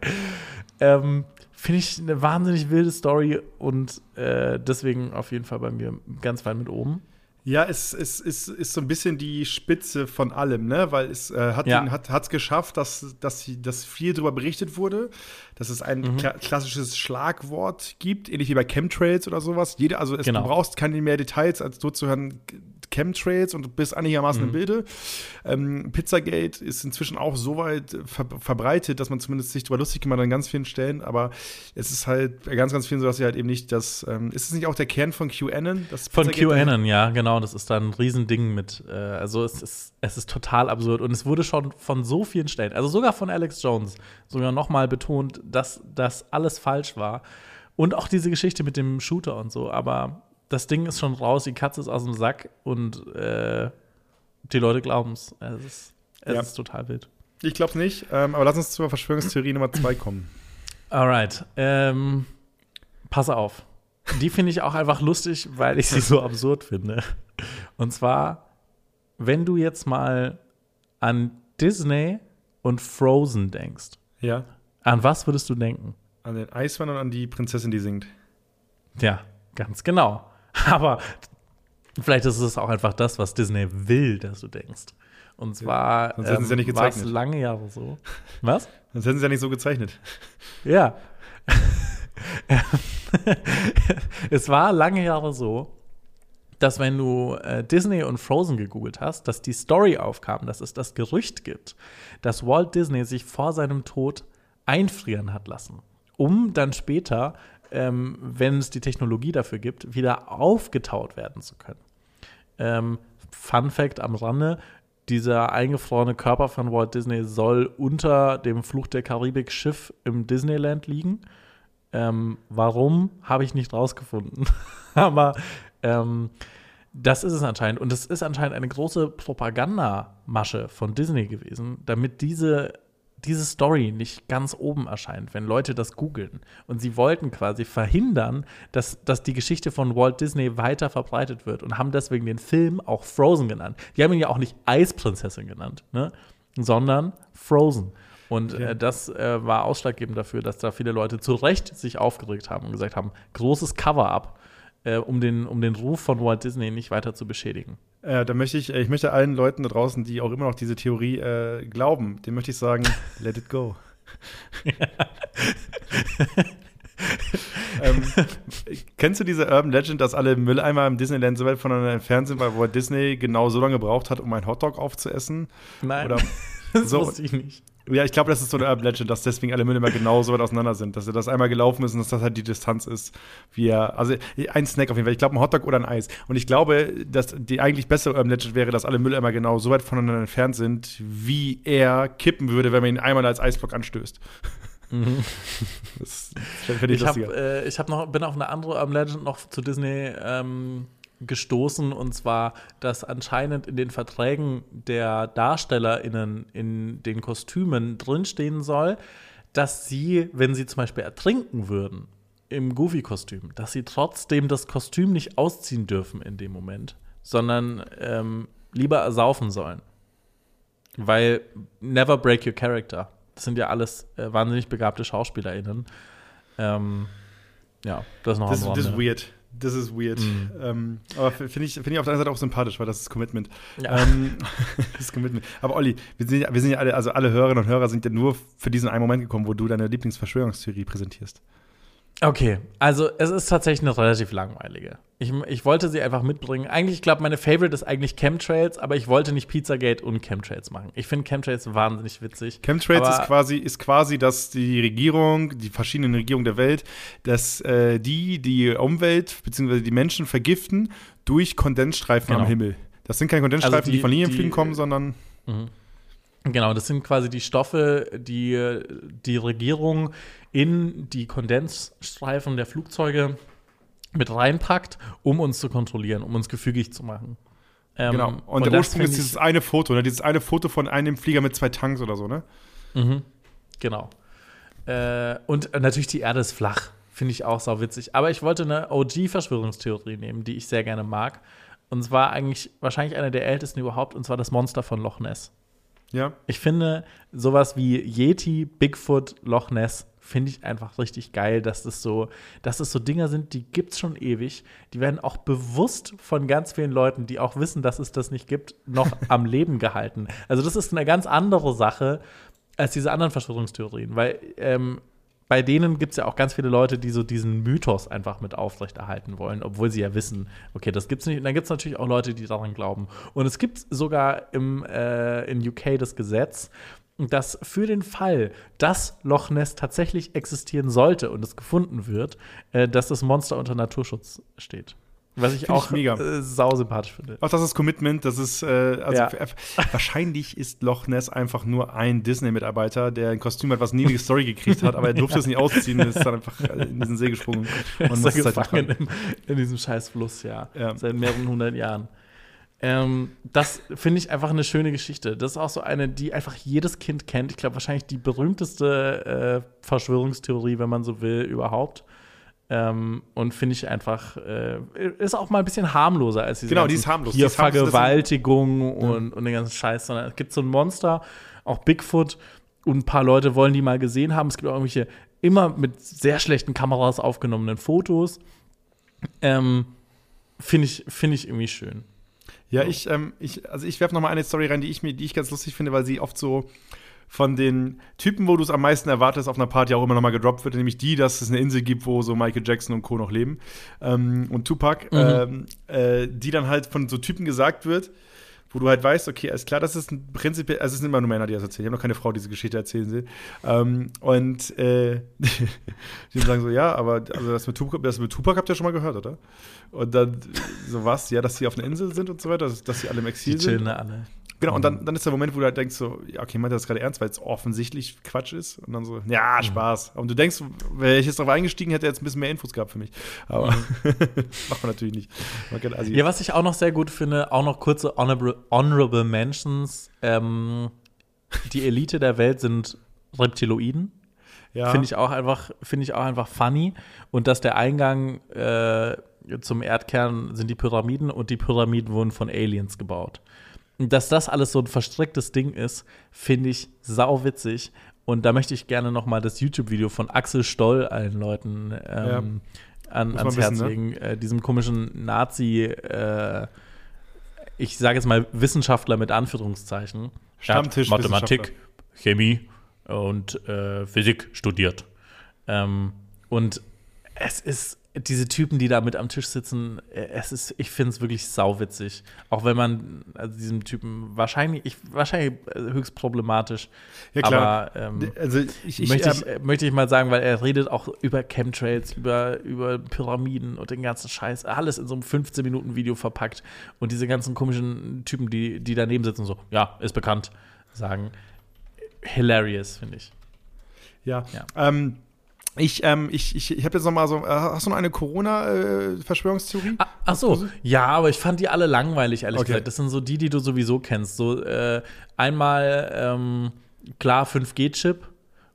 Ähm, Finde ich eine wahnsinnig wilde Story und äh, deswegen auf jeden Fall bei mir ganz weit mit oben. Ja, es, es, es ist so ein bisschen die Spitze von allem, ne? Weil es äh, hat Ja. ihn- hat geschafft, dass, dass, dass viel darüber berichtet wurde, dass es ein Mhm. kla klassisches Schlagwort gibt, ähnlich wie bei Chemtrails oder sowas. Jeder, also es, Genau. du brauchst keine mehr Details, als nur zu hören Chemtrails und bist einigermaßen Mhm. im Bilde. Ähm, Pizzagate ist inzwischen auch so weit ver verbreitet, dass man zumindest sich darüber lustig gemacht an ganz vielen Stellen, aber es ist halt bei ganz, ganz vielen so, dass sie halt eben nicht das, ähm, ist es nicht auch der Kern von QAnon? Das Von QAnon, ja, genau. Das ist dann ein Riesending mit. Äh, also es ist, es ist total absurd. Und es wurde schon von so vielen Stellen, also sogar von Alex Jones, sogar nochmal betont, dass das alles falsch war. Und auch diese Geschichte mit dem Shooter und so. Aber das Ding ist schon raus, die Katze ist aus dem Sack und äh, die Leute glauben es. Es, ist, es Ja. ist total wild. Ich glaube nicht, ähm, aber lass uns zur Verschwörungstheorie Nummer zwei kommen. Alright. Ähm, pass auf. Die finde ich auch einfach lustig, weil ich sie so absurd finde. Und zwar, wenn du jetzt mal an Disney und Frozen denkst, Ja. an was würdest du denken? An den Eismann und an die Prinzessin, die singt. Ja, ganz genau. Aber vielleicht ist es auch einfach das, was Disney will, dass du denkst. Und zwar hätten sie ja nicht war es lange Jahre so. Was? Sonst hätten sie ja nicht so gezeichnet. Ja. es war lange Jahre so, dass wenn du äh, Disney und Frozen gegoogelt hast, dass die Story aufkam, dass es das Gerücht gibt, dass Walt Disney sich vor seinem Tod einfrieren hat lassen, um dann später, ähm, wenn es die Technologie dafür gibt, wieder aufgetaut werden zu können. Ähm, Fun Fact am Rande: Dieser eingefrorene Körper von Walt Disney soll unter dem Fluch der Karibik-Schiff im Disneyland liegen. Ähm, warum, habe ich nicht rausgefunden. Aber ähm, das ist es anscheinend. Und es ist anscheinend eine große Propagandamasche von Disney gewesen, damit diese, diese Story nicht ganz oben erscheint, wenn Leute das googeln. Und sie wollten quasi verhindern, dass, dass die Geschichte von Walt Disney weiter verbreitet wird und haben deswegen den Film auch Frozen genannt. Die haben ihn ja auch nicht Eisprinzessin genannt, ne? sondern Frozen. Und äh, das äh, war ausschlaggebend dafür, dass da viele Leute zu Recht sich aufgeregt haben und gesagt haben, großes Cover-up, äh, um, den, um den Ruf von Walt Disney nicht weiter zu beschädigen. Äh, da möchte ich, ich möchte allen Leuten da draußen, die auch immer noch diese Theorie äh, glauben, dem möchte ich sagen, let it go. ähm, kennst du diese Urban Legend, dass alle Mülleimer im Disneyland so weit voneinander entfernt sind, weil Walt Disney genau so lange gebraucht hat, um einen Hotdog aufzuessen? Nein, Oder das so- wusste ich nicht. Ja, ich glaube, das ist so eine Urban Legend, dass deswegen alle Mülleimer genau so weit auseinander sind, dass er das einmal gelaufen ist und dass das halt die Distanz ist, wie er, also ein Snack auf jeden Fall. Ich glaube, ein Hotdog oder ein Eis. Und ich glaube, dass die eigentlich bessere Urban Legend wäre, dass alle Mülleimer genau so weit voneinander entfernt sind, wie er kippen würde, wenn man ihn einmal als Eisblock anstößt. Das finde ich, Ich, hab, äh, ich hab noch, bin auf eine andere Urban Legend noch zu Disney ähm, gestoßen und zwar, dass anscheinend in den Verträgen der DarstellerInnen in den Kostümen drinstehen soll, dass sie, wenn sie zum Beispiel ertrinken würden im Goofy-Kostüm, dass sie trotzdem das Kostüm nicht ausziehen dürfen in dem Moment, sondern ähm, lieber ersaufen sollen. Weil never break your character. Das sind ja alles äh, wahnsinnig begabte SchauspielerInnen. Ähm, ja, das noch Das, am das ist weird. Das ist weird. Mhm. Ähm, aber finde ich, find ich auf der einen Seite auch sympathisch, weil das ist Commitment. Ja. Ähm, das ist Commitment. Aber Olli, wir sind, ja- wir sind ja alle, also alle Hörerinnen und Hörer sind ja nur für diesen einen Moment gekommen, wo du deine Lieblingsverschwörungstheorie präsentierst. Okay, also es ist tatsächlich eine relativ langweilige. Ich, ich wollte sie einfach mitbringen. Eigentlich, ich glaube, meine Favorite ist eigentlich Chemtrails, aber ich wollte nicht Pizzagate und Chemtrails machen. Ich finde Chemtrails wahnsinnig witzig. Chemtrails ist quasi, ist quasi, dass die Regierung, die verschiedenen Regierungen der Welt, dass äh, die die Umwelt bzw. die Menschen vergiften durch Kondensstreifen Genau. am Himmel. Das sind keine Kondensstreifen, Also die, die- von Linien die- kommen, sondern Genau, das sind quasi die Stoffe, die die Regierung in die Kondensstreifen der Flugzeuge mit reinpackt, um uns zu kontrollieren, um uns gefügig zu machen. Ähm, genau. Und, der das Ursprung ist dieses eine Foto, ne? Dieses eine Foto von einem Flieger mit zwei Tanks oder so, ne? Mhm. Genau. Äh, und natürlich die Erde ist flach. Finde ich auch sau witzig. Aber ich wollte eine OG-Verschwörungstheorie nehmen, die ich sehr gerne mag. Und zwar eigentlich wahrscheinlich eine der ältesten überhaupt, und zwar das Monster von Loch Ness. Ja. Ich finde sowas wie Yeti, Bigfoot, Loch Ness finde ich einfach richtig geil, dass das so, dass das so Dinger sind, die gibt's schon ewig. Die werden auch bewusst von ganz vielen Leuten, die auch wissen, dass es das nicht gibt, noch am Leben gehalten. Also das ist eine ganz andere Sache als diese anderen Verschwörungstheorien, weil ähm, bei denen gibt es ja auch ganz viele Leute, die so diesen Mythos einfach mit aufrechterhalten wollen, obwohl sie ja wissen, okay, das gibt's nicht. Und dann gibt es natürlich auch Leute, die daran glauben. Und es gibt sogar im, äh, in UK das Gesetz, dass für den Fall, dass Loch Ness tatsächlich existieren sollte und es gefunden wird, äh, dass das Monster unter Naturschutz steht. Was ich Find ich auch mega. äh, sausympathisch finde. Auch das ist Commitment, das ist, äh, also Ja. wahrscheinlich ist Loch Ness einfach nur ein Disney-Mitarbeiter, der ein Kostüm hat, was nie eine Story gekriegt hat, aber er durfte es nicht ausziehen und ist dann einfach äh, in diesen See gesprungen und ist muss es halt gefangen tragen. in, in diesem scheiß Fluss, ja. Ja. Seit mehreren hundert Jahren. Ähm, das finde ich einfach eine schöne Geschichte. Das ist auch so eine, die einfach jedes Kind kennt. Ich glaube, wahrscheinlich die berühmteste äh, Verschwörungstheorie, wenn man so will, überhaupt. Ähm, und finde ich einfach, äh, ist auch mal ein bisschen harmloser als diese Genau, die ist harmlos. Die Hier ist harmlos, das sind- Vergewaltigung und, und den ganzen Scheiß, sondern es gibt so ein Monster, auch Bigfoot, und ein paar Leute wollen die mal gesehen haben. Es gibt auch irgendwelche immer mit sehr schlechten Kameras aufgenommenen Fotos. Ähm, finde ich, finde ich irgendwie schön. Ja, ich, ähm, ich, also ich werfe noch mal eine Story rein, die ich mir, die ich ganz lustig finde, weil sie oft so von den Typen, wo du es am meisten erwartest, auf einer Party auch immer noch mal gedroppt wird, nämlich die, dass es eine Insel gibt, wo so Michael Jackson und Co. noch leben ähm, und Tupac, ähm, äh, die dann halt von so Typen gesagt wird, wo du halt weißt, okay, ist klar, das ist ein prinzipiell, also es sind immer nur Männer, die das erzählen. Ich habe noch keine Frau, die diese Geschichte erzählen will. Ähm, und äh, die sagen so, ja, aber also das mit, Tupac, das mit Tupac habt ihr schon mal gehört, oder? Und dann so was, ja, dass sie auf einer Insel sind und so weiter, dass, dass sie alle im Exil Die sind. chillen alle. Genau, und dann, dann ist der Moment, wo du halt denkst, so, ja, okay, meint er das gerade ernst, weil es offensichtlich Quatsch ist. Und dann so, ja, Spaß. Und du denkst, wäre ich jetzt drauf eingestiegen, hätte er jetzt ein bisschen mehr Infos gehabt für mich. Aber macht man natürlich nicht. Man also, Ja, was ich auch noch sehr gut finde, auch noch kurze Honorable, honorable Mentions. Ähm, die Elite der Welt sind Reptiloiden. ja. Finde ich auch einfach, finde ich auch einfach funny. Und dass der Eingang äh, zum Erdkern sind die Pyramiden und die Pyramiden wurden von Aliens gebaut. Und dass das alles so ein verstricktes Ding ist, finde ich sau witzig. Und da möchte ich gerne noch mal das YouTube-Video von Axel Stoll allen Leuten ähm, an, Muss man ans wissen, Herz ne? legen. Äh, diesem komischen Nazi, äh, ich sage jetzt mal Wissenschaftler mit Anführungszeichen. Stammtisch- Mathematik, Chemie und äh, Physik studiert. Ähm, und es ist diese Typen, die da mit am Tisch sitzen, äh, es ist, ich finde es wirklich sauwitzig. Auch wenn man, also diesem Typen wahrscheinlich, ich, wahrscheinlich äh, höchst problematisch. Ja, klar. Aber ähm, also ich, ich, möchte, ähm, ich, äh, möchte ich mal sagen, weil er redet auch über Chemtrails, über, über Pyramiden und den ganzen Scheiß. Alles in so einem 15-Minuten-Video verpackt. Und diese ganzen komischen Typen, die, die daneben sitzen, so, ja, ist bekannt, sagen. Hilarious, finde ich. Ja. Ja. Ähm, ich, ähm, ich, ich, ich habe jetzt noch mal so, äh, hast du noch eine Corona-Verschwörungstheorie? Ah, ach so, ja, aber ich fand die alle langweilig, ehrlich Okay. gesagt. Das sind so die, die du sowieso kennst. So äh, einmal ähm, klar 5G-Chip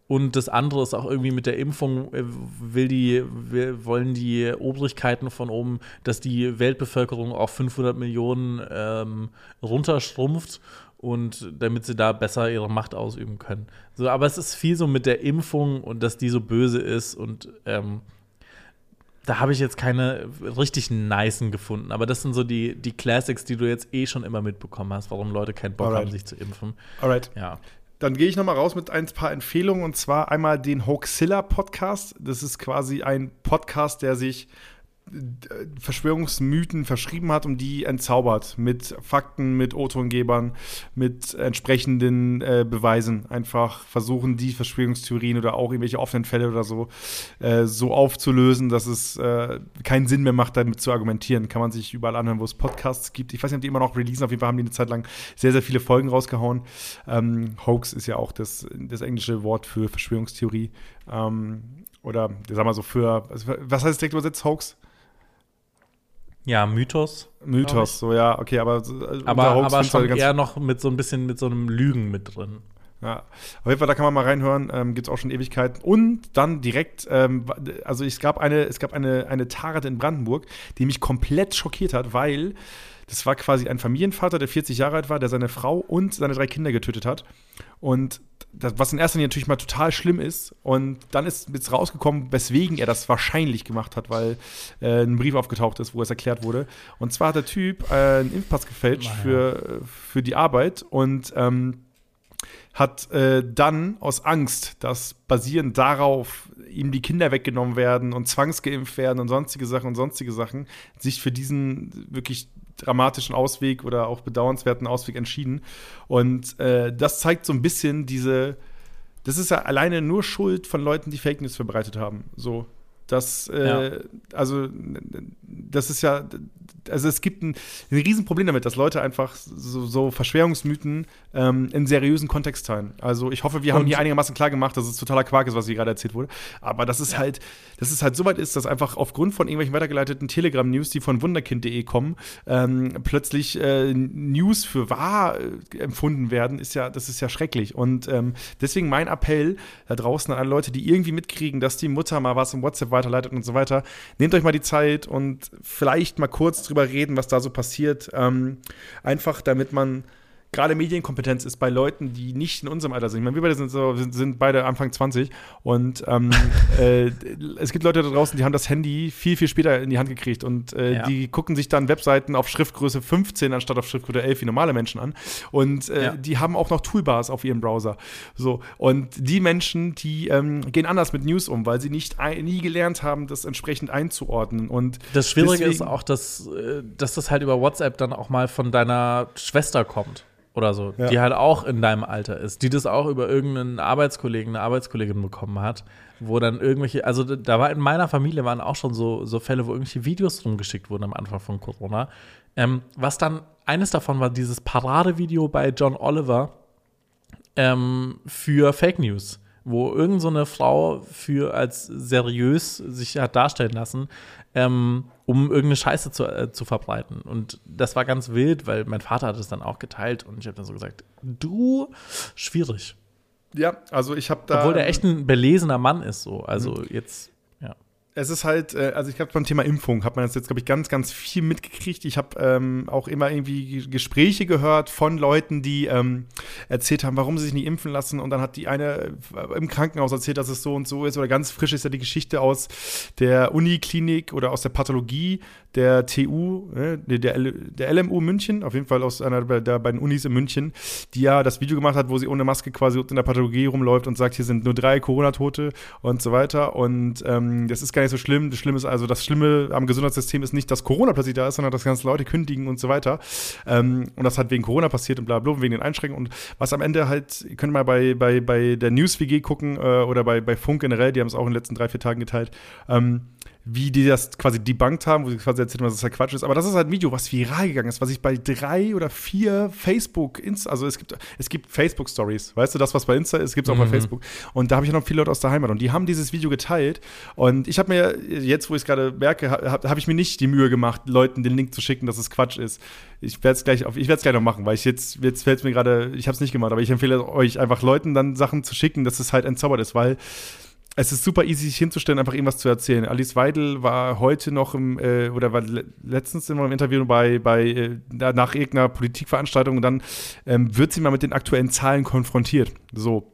und das andere ist auch irgendwie mit der Impfung äh, will die will, wollen die Obrigkeiten von oben, dass die Weltbevölkerung auf 500 Millionen ähm, runterschrumpft und damit sie da besser ihre Macht ausüben können. So, aber es ist viel so mit der Impfung und dass die so böse ist und ähm, da habe ich jetzt keine richtig nicen gefunden, aber das sind so die, die Classics, die du jetzt eh schon immer mitbekommen hast, warum Leute keinen Bock Alright. haben, sich zu impfen. Alright. Ja. Dann gehe ich noch mal raus mit ein paar Empfehlungen und zwar einmal den Hoaxilla Podcast. Das ist quasi ein Podcast, der sich Verschwörungsmythen verschrieben hat und die entzaubert mit Fakten, mit O-Tongebern, mit entsprechenden äh, Beweisen. Einfach versuchen, die Verschwörungstheorien oder auch irgendwelche offenen Fälle oder so äh, so aufzulösen, dass es äh, keinen Sinn mehr macht, damit zu argumentieren. Kann man sich überall anhören, wo es Podcasts gibt. Ich weiß nicht, ob die immer noch releasen. Auf jeden Fall haben die eine Zeit lang sehr, sehr viele Folgen rausgehauen. Ähm, Hoax ist ja auch das, das englische Wort für Verschwörungstheorie. Ähm, oder, sag mal so, für, also, was heißt direkt übersetzt Hoax? Ja, Mythos. Mythos, so ja, okay, aber, äh, Aber, aber schon ganz- eher noch mit so ein bisschen mit so einem Lügen mit drin. Ja, auf jeden Fall, da kann man mal reinhören, ähm, gibt es auch schon Ewigkeiten. Und dann direkt, ähm, also es gab eine, es gab eine, eine Tarat in Brandenburg, die mich komplett schockiert hat, weil das war quasi ein Familienvater, der 40 Jahre alt war, der seine Frau und seine drei Kinder getötet hat. Und das, was in erster Linie natürlich mal total schlimm ist. Und dann ist jetzt rausgekommen, weswegen er das wahrscheinlich gemacht hat, weil äh, ein Brief aufgetaucht ist, wo es erklärt wurde. Und zwar hat der Typ äh, einen Impfpass gefälscht für, für die Arbeit und ähm, hat äh, dann aus Angst, dass basierend darauf ihm die Kinder weggenommen werden und zwangsgeimpft werden und sonstige Sachen und sonstige Sachen, sich für diesen wirklich dramatischen Ausweg oder auch bedauernswerten Ausweg entschieden. Und äh, das zeigt so ein bisschen diese, das ist ja alleine nur Schuld von Leuten, die Fake News verbreitet haben. So. Das, äh, also, das ist ja, also es gibt ein, ein Riesenproblem damit, dass Leute einfach so, so Verschwörungsmythen ähm, in seriösen Kontext teilen. Also ich hoffe, wir haben Und- hier einigermaßen klar gemacht, dass es totaler Quark ist, was hier gerade erzählt wurde. Aber dass es halt, dass es halt so weit ist, dass einfach aufgrund von irgendwelchen weitergeleiteten Telegram-News, die von wunderkind.de kommen, ähm, plötzlich äh, News für wahr äh, empfunden werden, ist ja, das ist ja schrecklich. Und ähm, deswegen mein Appell da draußen an alle Leute, die irgendwie mitkriegen, dass die Mutter mal was im WhatsApp weiterleitet und so weiter, nehmt euch mal die Zeit und vielleicht mal kurz drüber reden, was da so passiert. Ähm, einfach damit man gerade Medienkompetenz ist bei Leuten, die nicht in unserem Alter sind. Ich meine, wir beide sind, so, sind, sind beide Anfang 20 und ähm, äh, es gibt Leute da draußen, die haben das Handy viel, viel später in die Hand gekriegt und äh, Ja. die gucken sich dann Webseiten auf Schriftgröße 15 anstatt auf Schriftgröße 11 wie normale Menschen an und äh, Ja. die haben auch noch Toolbars auf ihrem Browser. So und die Menschen, die ähm, gehen anders mit News um, weil sie nicht nie gelernt haben, das entsprechend einzuordnen und Das Schwierige ist auch, dass, äh, dass das halt über WhatsApp dann auch mal von deiner Schwester kommt oder so, Ja. die halt auch in deinem Alter ist, die das auch über irgendeinen Arbeitskollegen, eine Arbeitskollegin bekommen hat, wo dann irgendwelche, also da war in meiner Familie waren auch schon so, so Fälle, wo irgendwelche Videos rumgeschickt wurden am Anfang von Corona. Ähm, was dann, eines davon war dieses Paradevideo bei John Oliver, ähm, für Fake News, wo irgend so eine Frau für als seriös sich hat darstellen lassen, ähm, um irgendeine Scheiße zu, äh, zu verbreiten. Und das war ganz wild, weil mein Vater hat es dann auch geteilt und ich habe dann so gesagt, du, schwierig. ja, also ich habe da Obwohl der echt ein belesener Mann ist, so. Also jetzt, ja. Es ist halt, äh, also ich glaube beim Thema Impfung hat man das jetzt, glaube ich, ganz, ganz viel mitgekriegt. Ich habe ähm, auch immer irgendwie Gespräche gehört von Leuten, die ähm, erzählt haben, warum sie sich nicht impfen lassen. Und dann hat die eine äh, im Krankenhaus erzählt, dass es so und so ist. Oder ganz frisch ist ja die Geschichte aus der Uniklinik oder aus der Pathologie der TU, äh, der, der, der LMU München, auf jeden Fall aus einer der beiden Unis in München, die ja das Video gemacht hat, wo sie ohne Maske quasi in der Pathologie rumläuft und sagt, hier sind nur drei Corona-Tote und so weiter. Und ähm, das ist gar nicht so schlimm. Das Schlimme ist also, das Schlimme am Gesundheitssystem ist nicht, dass Corona plötzlich da ist, sondern dass ganze Leute kündigen und so weiter. Ähm, und das hat wegen Corona passiert und bla bla, wegen den Einschränkungen. Und was am Ende halt, ihr könnt mal bei, bei, bei der News-WG gucken äh, oder bei, bei Funk generell, die haben es auch in den letzten drei, vier Tagen geteilt. Ähm, wie die das quasi debunked haben, wo sie quasi erzählt haben, dass das halt Quatsch ist. Aber das ist halt ein Video, was viral gegangen ist, was ich bei drei oder vier Facebook, Insta, also es gibt, es gibt Facebook-Stories, weißt du, das, was bei Insta ist, gibt es auch bei Facebook. Und da habe ich noch viele Leute aus der Heimat und die haben dieses Video geteilt. Und ich habe mir, jetzt wo ich es gerade merke, habe hab ich mir nicht die Mühe gemacht, Leuten den Link zu schicken, dass es Quatsch ist. Ich werde es gleich, auf- ich werde es gleich noch machen, weil ich jetzt, jetzt fällt es mir gerade, ich habe es nicht gemacht, aber ich empfehle euch einfach Leuten dann Sachen zu schicken, dass es halt entzaubert ist, weil es ist super easy, sich hinzustellen, einfach irgendwas zu erzählen. Alice Weidel war heute noch im, äh, oder war le letztens immer im Interview bei, bei äh, na- nach irgendeiner Politikveranstaltung und dann ähm, wird sie mal mit den aktuellen Zahlen konfrontiert. So.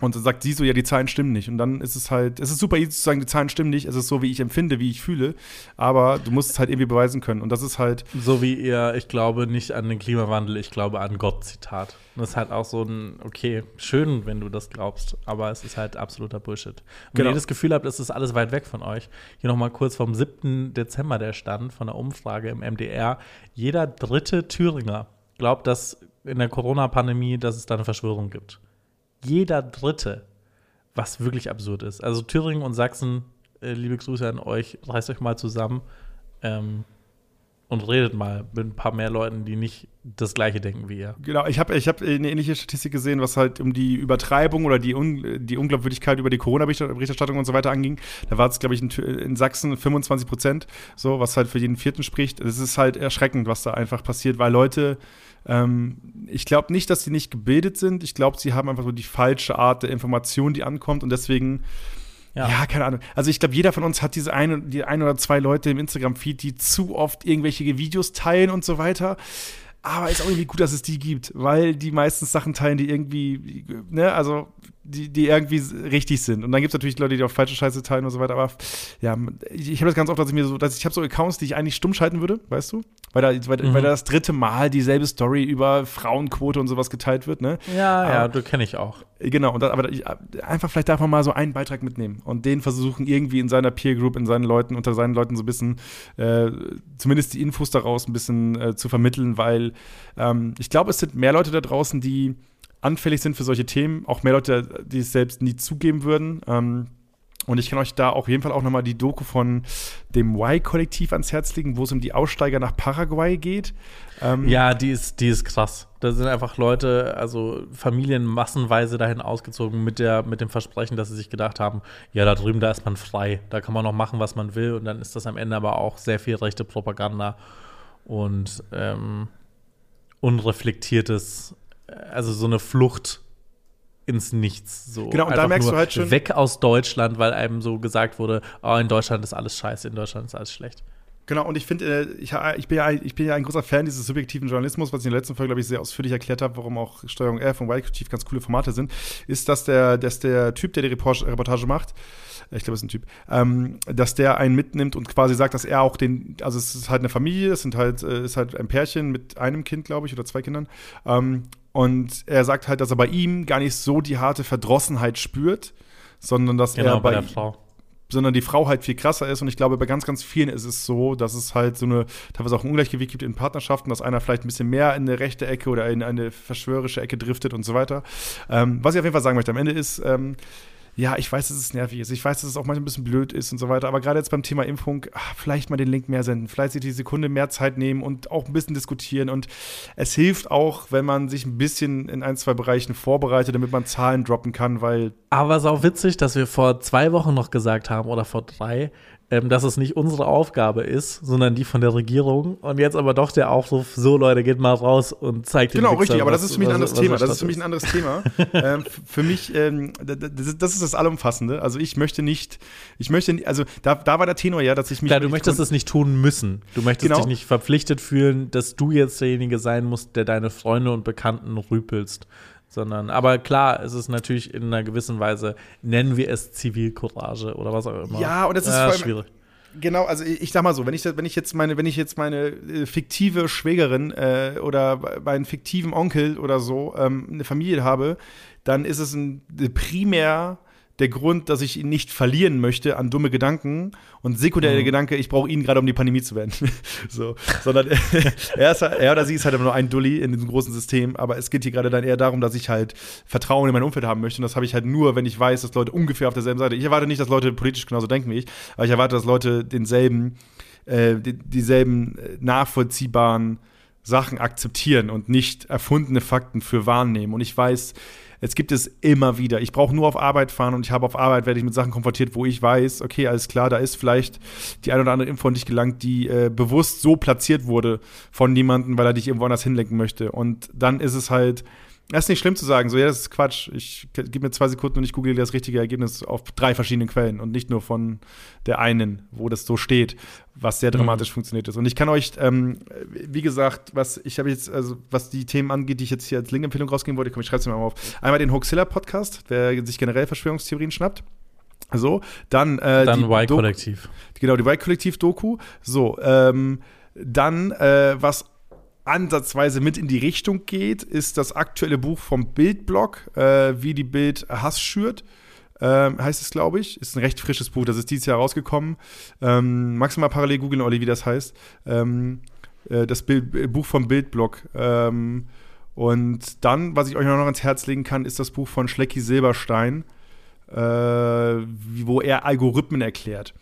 Und dann sagt sie so, ja, die Zahlen stimmen nicht. Und dann ist es halt, es ist super easy zu sagen, die Zahlen stimmen nicht, es ist so, wie ich empfinde, wie ich fühle, aber du musst es halt irgendwie beweisen können. Und das ist halt, So wie ihr, ich glaube nicht an den Klimawandel, ich glaube an Gott, Zitat. Und das ist halt auch so ein, okay, schön, wenn du das glaubst, aber es ist halt absoluter Bullshit. Und wenn Genau. ihr das Gefühl habt, es ist alles weit weg von euch, hier nochmal kurz vom 7. Dezember der Stand von der Umfrage im MDR. Jeder dritte Thüringer glaubt, dass in der Corona-Pandemie, dass es da eine Verschwörung gibt. Jeder dritte, was wirklich absurd ist. Also Thüringen und Sachsen, äh, liebe Grüße an euch, reißt euch mal zusammen. Ähm, und redet mal mit ein paar mehr Leuten, die nicht das Gleiche denken wie ihr. Genau, ich habe ich hab eine ähnliche Statistik gesehen, was halt um die Übertreibung oder die, Un die Unglaubwürdigkeit über die Corona-Berichterstattung und so weiter anging. Da war es, glaube ich, in, in Sachsen 25 Prozent, so, was halt für jeden Vierten spricht. Es ist halt erschreckend, was da einfach passiert, weil Leute, ähm, ich glaube nicht, dass sie nicht gebildet sind. Ich glaube, sie haben einfach so die falsche Art der Information, die ankommt und deswegen Ja. ja, keine Ahnung. Also ich glaube, jeder von uns hat diese eine, die ein oder zwei Leute im Instagram-Feed, die zu oft irgendwelche Videos teilen und so weiter. Aber ist auch irgendwie gut, dass es die gibt, weil die meistens Sachen teilen, die irgendwie, ne, also die, die irgendwie richtig sind. Und dann gibt es natürlich Leute, die auch falsche Scheiße teilen und so weiter. Aber ja, ich, ich habe das ganz oft, dass ich mir so, dass ich habe so Accounts, die ich eigentlich stumm schalten würde, weißt du? Weil da, weil, weil da das dritte Mal dieselbe Story über Frauenquote und sowas geteilt wird, ne? Ja, ja, Aber- du kenne ich auch. Genau, und da, aber ich, einfach vielleicht davon mal so einen Beitrag mitnehmen und den versuchen irgendwie in seiner Peer Group, in seinen Leuten, unter seinen Leuten so ein bisschen, äh, zumindest die Infos daraus ein bisschen äh, zu vermitteln, weil ähm, ich glaube, es sind mehr Leute da draußen, die anfällig sind für solche Themen, auch mehr Leute, die es selbst nie zugeben würden. Ähm, Und ich kann euch da auf jeden Fall auch nochmal die Doku von dem Y-Kollektiv ans Herz legen, wo es um die Aussteiger nach Paraguay geht. Ähm, Ja, die ist, die ist krass. Da sind einfach Leute, also Familien massenweise dahin ausgezogen mit, der, mit dem Versprechen, dass sie sich gedacht haben, ja, da drüben, da ist man frei. Da kann man noch machen, was man will. Und dann ist das am Ende aber auch sehr viel rechte Propaganda und ähm, unreflektiertes, also so eine Flucht ins Nichts. So Genau, und da merkst du halt schon- Weg aus Deutschland, weil einem so gesagt wurde, oh, in Deutschland ist alles scheiße, in Deutschland ist alles schlecht. Genau, und ich finde, äh, ich, ich, bin ja, ein- ich bin ja ein großer Fan dieses subjektiven Journalismus, was ich in der letzten Folge, glaube ich, sehr ausführlich erklärt habe, warum auch Steuerung F und Y-Kollektiv ganz coole Formate sind, ist, dass der, dass der Typ, der die Report- Reportage macht, äh, ich glaube, es ist ein Typ, ähm, dass der einen mitnimmt und quasi sagt, dass er auch den, also es ist halt eine Familie, es sind halt, äh, ist halt ein Pärchen mit einem Kind, glaube ich, oder zwei Kindern. Ähm, und er sagt halt, dass er bei ihm gar nicht so die harte Verdrossenheit spürt, sondern dass Genau, er bei bei, der Frau. sondern die Frau halt viel krasser ist. Und ich glaube, bei ganz, ganz vielen ist es so, dass es halt so eine, teilweise auch ein Ungleichgewicht gibt in Partnerschaften, dass einer vielleicht ein bisschen mehr in eine rechte Ecke oder in eine verschwörerische Ecke driftet und so weiter. Ähm, was ich auf jeden Fall sagen möchte, am Ende ist, ähm, ja, ich weiß, dass es nervig ist. Ich weiß, dass es auch manchmal ein bisschen blöd ist und so weiter. Aber gerade jetzt beim Thema Impfung, ah, vielleicht mal den Link mehr senden. Vielleicht sich die Sekunde mehr Zeit nehmen und auch ein bisschen diskutieren. Und es hilft auch, wenn man sich ein bisschen in ein, zwei Bereichen vorbereitet, damit man Zahlen droppen kann, weil Aber es ist auch witzig, dass wir vor zwei Wochen noch gesagt haben oder vor drei, ähm, dass es nicht unsere Aufgabe ist, sondern die von der Regierung. Und jetzt aber doch der Aufruf, so Leute, geht mal raus und zeigt den Genau, Wichsern, richtig, aber das was- ist für mich ein was- anderes was Thema. der Das ist für mich ein anderes Thema. ähm, für mich, ähm, das ist, das das Allumfassende. Also ich möchte nicht, ich möchte, also da, da war der Tenor ja, dass ich mich. Klar, du möchtest es nicht tun müssen. Du möchtest Genau. dich nicht verpflichtet fühlen, dass du jetzt derjenige sein musst, der deine Freunde und Bekannten rüpelst. Sondern, aber klar, es ist natürlich in einer gewissen Weise, nennen wir es Zivilcourage oder was auch immer. Ja, und das ist vor allem- schwierig. Genau, also ich, ich sag mal so, wenn ich, wenn ich jetzt meine, wenn ich jetzt meine äh, fiktive Schwägerin äh, oder meinen fiktiven Onkel oder so ähm, eine Familie habe, dann ist es ein, primär der Grund, dass ich ihn nicht verlieren möchte an dumme Gedanken und sekundär der Gedanke, ich brauche ihn gerade, um die Pandemie zu werden. so, sondern er, ist, halt- er oder sie ist halt immer nur ein Dulli in diesem großen System, aber es geht hier gerade dann eher darum, dass ich halt Vertrauen in mein Umfeld haben möchte und das habe ich halt nur, wenn ich weiß, dass Leute ungefähr auf derselben Seite. Ich erwarte nicht, dass Leute politisch genauso denken wie ich, aber ich erwarte, dass Leute denselben, äh, die, dieselben äh, nachvollziehbaren Sachen akzeptieren und nicht erfundene Fakten für wahrnehmen. Und ich weiß, es gibt es immer wieder. Ich brauche nur auf Arbeit fahren und ich habe auf Arbeit, werde ich mit Sachen konfrontiert, wo ich weiß, okay, alles klar, da ist vielleicht die ein oder andere Info an dich gelangt, die äh, bewusst so platziert wurde von jemandem, weil er dich irgendwo anders hinlenken möchte. Und dann ist es halt, das ist nicht schlimm zu sagen, so, ja, das ist Quatsch. Ich gebe mir zwei Sekunden und ich google dir das richtige Ergebnis auf drei verschiedenen Quellen und nicht nur von der einen, wo das so steht, was sehr dramatisch funktioniert ist. Und ich kann euch, ähm, wie gesagt, was ich habe jetzt, also was die Themen angeht, die ich jetzt hier als Link-Empfehlung rausgeben wollte, komm, ich schreibe es mir mal auf. Einmal den Hoaxilla-Podcast, wer sich generell Verschwörungstheorien schnappt. So, dann äh, Dann Y-Kollektiv. Genau, die Y-Kollektiv-Doku. So, ähm, dann, äh, was ansatzweise mit in die Richtung geht, ist das aktuelle Buch vom Bildblog, äh, wie die Bild Hass schürt. Ähm, heißt es, glaube ich. Ist ein recht frisches Buch, das ist dieses Jahr rausgekommen. Ähm, magst du mal parallel googeln, Olli, wie das heißt? Ähm, äh, das Bild, äh, Buch vom Bildblog. Ähm, und dann, was ich euch noch ans Herz legen kann, ist das Buch von Schlecki Silberstein, äh, wo er Algorithmen erklärt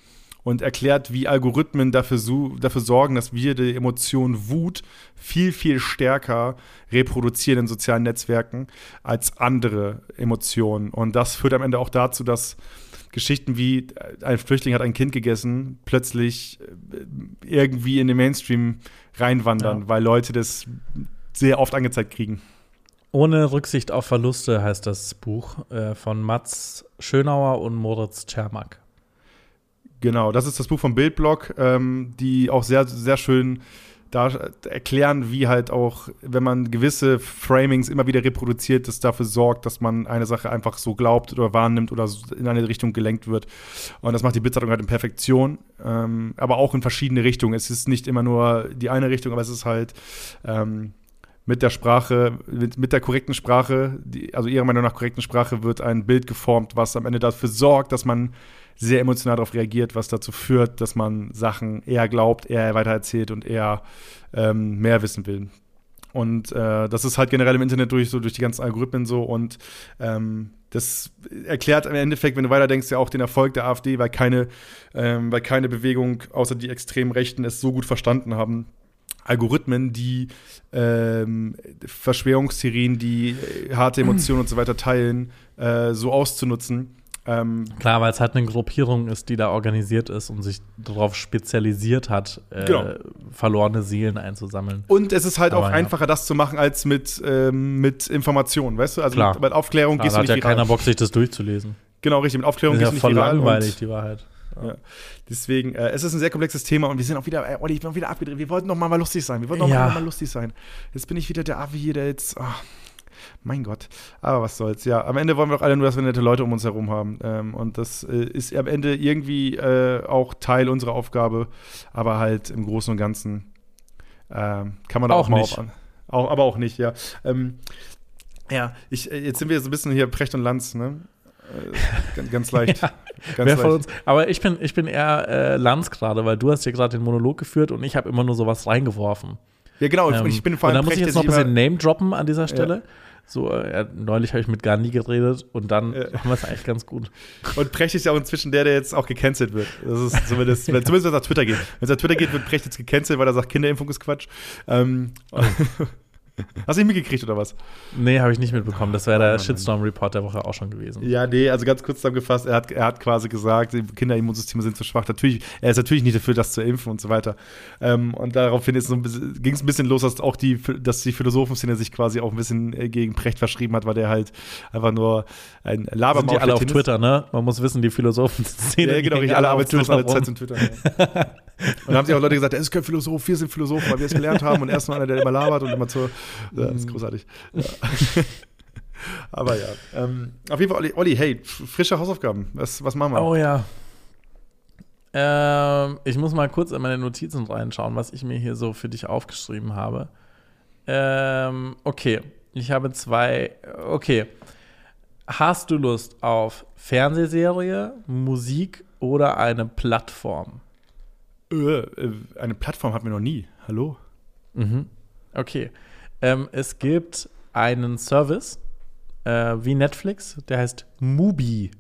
und erklärt, wie Algorithmen dafür, dafür sorgen, dass wir die Emotion Wut viel, viel stärker reproduzieren in sozialen Netzwerken als andere Emotionen. Und das führt am Ende auch dazu, dass Geschichten wie äh, ein Flüchtling hat ein Kind gegessen, plötzlich äh, irgendwie in den Mainstream reinwandern, Ja. weil Leute das sehr oft angezeigt kriegen. Ohne Rücksicht auf Verluste heißt das Buch äh, von Mats Schönauer und Moritz Czermak. Genau, das ist das Buch vom Bildblog, ähm, die auch sehr, sehr schön da erklären, wie halt auch, wenn man gewisse Framings immer wieder reproduziert, das dafür sorgt, dass man eine Sache einfach so glaubt oder wahrnimmt oder in eine Richtung gelenkt wird. Und das macht die Bildzeitung halt in Perfektion, ähm, aber auch in verschiedene Richtungen. Es ist nicht immer nur die eine Richtung, aber es ist halt ähm, mit der Sprache, mit, mit der korrekten Sprache, die, also ihrer Meinung nach korrekten Sprache, wird ein Bild geformt, was am Ende dafür sorgt, dass man sehr emotional darauf reagiert, was dazu führt, dass man Sachen eher glaubt, eher weitererzählt und eher ähm, mehr wissen will. Und äh, das ist halt generell im Internet durch so durch die ganzen Algorithmen so und ähm, das erklärt im Endeffekt, wenn du weiter denkst, ja auch den Erfolg der AfD, weil keine, ähm, weil keine Bewegung außer die extremen Rechten es so gut verstanden haben, Algorithmen, die ähm, Verschwörungstheorien, die äh, harte Emotionen und so weiter teilen, äh, so auszunutzen. Ähm, Klar, weil es halt eine Gruppierung ist, die da organisiert ist und sich darauf spezialisiert hat, äh, Genau. verlorene Seelen einzusammeln. und es ist halt Aber auch ja. einfacher, das zu machen, als mit, ähm, mit Informationen, weißt du? Also Klar. mit, mit Aufklärung Da gehst du hat nicht ja viral. keiner Bock, sich das durchzulesen. Genau, richtig. Mit Aufklärung Das ist gehst ja du nicht voll langweilig, die Wahrheit. ja. Deswegen, äh, es ist ein sehr komplexes Thema und wir sind auch wieder, äh, Olli, ich bin auch wieder abgedreht. Wir wollten noch mal, mal lustig sein. Wir wollten noch Ja. mal, mal lustig sein. Jetzt bin ich wieder der Affe hier, der jetzt. ah, mein Gott. Aber was soll's. Ja, am Ende wollen wir doch alle nur, dass wir nette Leute um uns herum haben. Ähm, und das äh, ist am Ende irgendwie äh, auch Teil unserer Aufgabe. Aber halt im Großen und Ganzen ähm, kann man da auch, Auch mal nicht. auf an. Auch, aber auch nicht, ja. Ähm, ja, ich, äh, jetzt sind wir so ein bisschen hier Precht und Lanz, ne? Äh, ganz, ganz leicht. Ja. Ganz Wer von leicht. uns, aber ich bin, ich bin eher äh, Lanz gerade, weil du hast ja gerade den Monolog geführt und ich habe immer nur sowas reingeworfen. Ja, genau. Ähm, ich bin vor und allem da muss ich jetzt noch ein bisschen Name droppen an dieser Stelle. So, äh, neulich habe ich mit Gandhi geredet und dann Ja. haben wir es eigentlich ganz gut. Und Precht ist ja auch inzwischen der, der jetzt auch gecancelt wird. Das ist zumindest, wenn, zumindest wenn es auf Twitter geht. Wenn es auf Twitter geht, wird Precht jetzt gecancelt, weil er sagt, Kinderimpfung ist Quatsch. Ähm, Hast du nicht mitgekriegt oder was? Nee, habe ich nicht mitbekommen. Das wäre der. Shitstorm-Report der Woche auch schon gewesen. Ja, nee, also ganz kurz zusammengefasst, er hat, er hat quasi gesagt, die Kinderimmunsysteme sind zu schwach. Natürlich, er ist natürlich nicht dafür, das zu impfen und so weiter. Ähm, und daraufhin ist so ging es ein bisschen los, dass auch die, dass die Philosophenszene sich quasi auch ein bisschen äh, gegen Precht verschrieben hat, weil der halt einfach nur ein Sind die Labermaul alle auf. Twitter, ne? Man muss wissen, die Philosophen-Szene. Ja, genau, richtig, alle arbeitslos, alle Zeit zum Twitter. Ja. Und da haben sich auch Leute gesagt, er ist kein Philosoph, wir sind Philosophen, weil wir es gelernt haben und er ist nur einer, der immer labert und immer zur. Ja, ist großartig. Ja. Aber ja. Ähm, auf jeden Fall, Olli, Olli, hey, frische Hausaufgaben. Was, was machen wir? Oh ja. Ähm, ich muss mal kurz in meine Notizen reinschauen, was ich mir hier so für dich aufgeschrieben habe. Ähm, okay, ich habe zwei. Okay. Hast du Lust auf Fernsehserie, Musik oder eine Plattform? Äh, äh, eine Plattform hatten wir noch nie. Hallo? Mhm. Okay. Ähm, es gibt einen Service äh, wie Netflix, der heißt Mubi.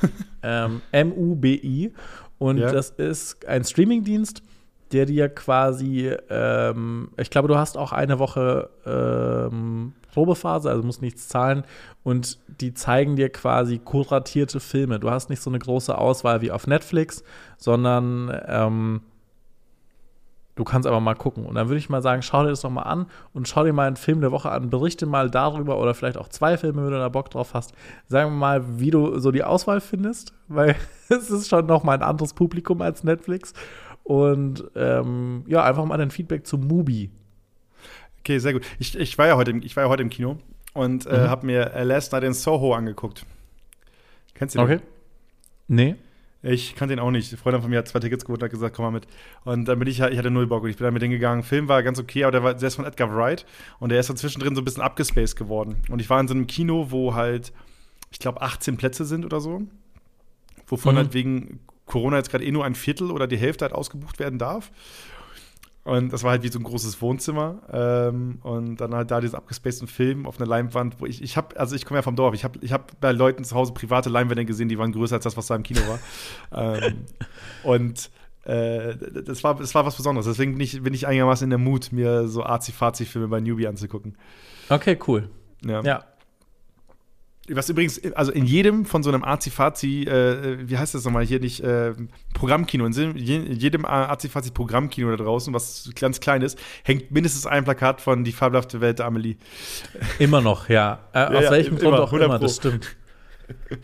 ähm, M-U-B-I. Und Ja. das ist ein Streamingdienst, der dir quasi, ähm, ich glaube, du hast auch eine Woche ähm, Probephase, also musst nichts zahlen. Und die zeigen dir quasi kuratierte Filme. Du hast nicht so eine große Auswahl wie auf Netflix, sondern ähm, du kannst aber mal gucken. Und dann würde ich mal sagen, schau dir das doch mal an und schau dir mal einen Film der Woche an, berichte mal darüber oder vielleicht auch zwei Filme, wenn du da Bock drauf hast. Sagen wir mal, wie du so die Auswahl findest, weil es ist schon noch mal ein anderes Publikum als Netflix. Und ähm, ja, einfach mal dein Feedback zu Mubi. Okay, sehr gut. Ich, ich, war, ja heute im, ich war ja heute im Kino und äh, Mhm. habe mir äh, Last Night in Soho angeguckt. Kennst du den? Okay. Nee. Ich kannte ihn auch nicht. Eine Freundin von mir hat zwei Tickets geholt und hat gesagt, komm mal mit. Und dann bin ich, ich hatte null Bock und ich bin dann mit denen gegangen. Film war ganz okay, aber der, war, der ist von Edgar Wright und der ist dann zwischendrin so ein bisschen abgespaced geworden. Und ich war in so einem Kino, wo halt, ich glaube, 18 Plätze sind oder so. Wovon Mhm. halt wegen Corona jetzt gerade eh nur ein Viertel oder die Hälfte halt ausgebucht werden darf. Und das war halt wie so ein großes Wohnzimmer. Ähm, und dann halt da diesen abgespaceden Film auf einer Leinwand, wo ich, ich habe, also ich komme ja vom Dorf, ich habe ich hab bei Leuten zu Hause private Leinwände gesehen, die waren größer als das, was da im Kino war. ähm, und äh, das, war, das war was Besonderes. Deswegen bin ich, bin ich einigermaßen in der Mut, mir so Arzi-Fazi-Filme bei Newbie anzugucken. Okay, cool. Ja. Ja. Was übrigens, also in jedem von so einem Azi-Fazi, äh, wie heißt das nochmal hier nicht, äh, Programmkino, in jedem- in jedem Azi-Fazi-Programmkino da draußen, was ganz klein ist, hängt mindestens ein Plakat von Die fabelhafte Welt der Amelie. Immer noch, ja. Äh, aus ja, welchem Grund auch 100 immer, das stimmt.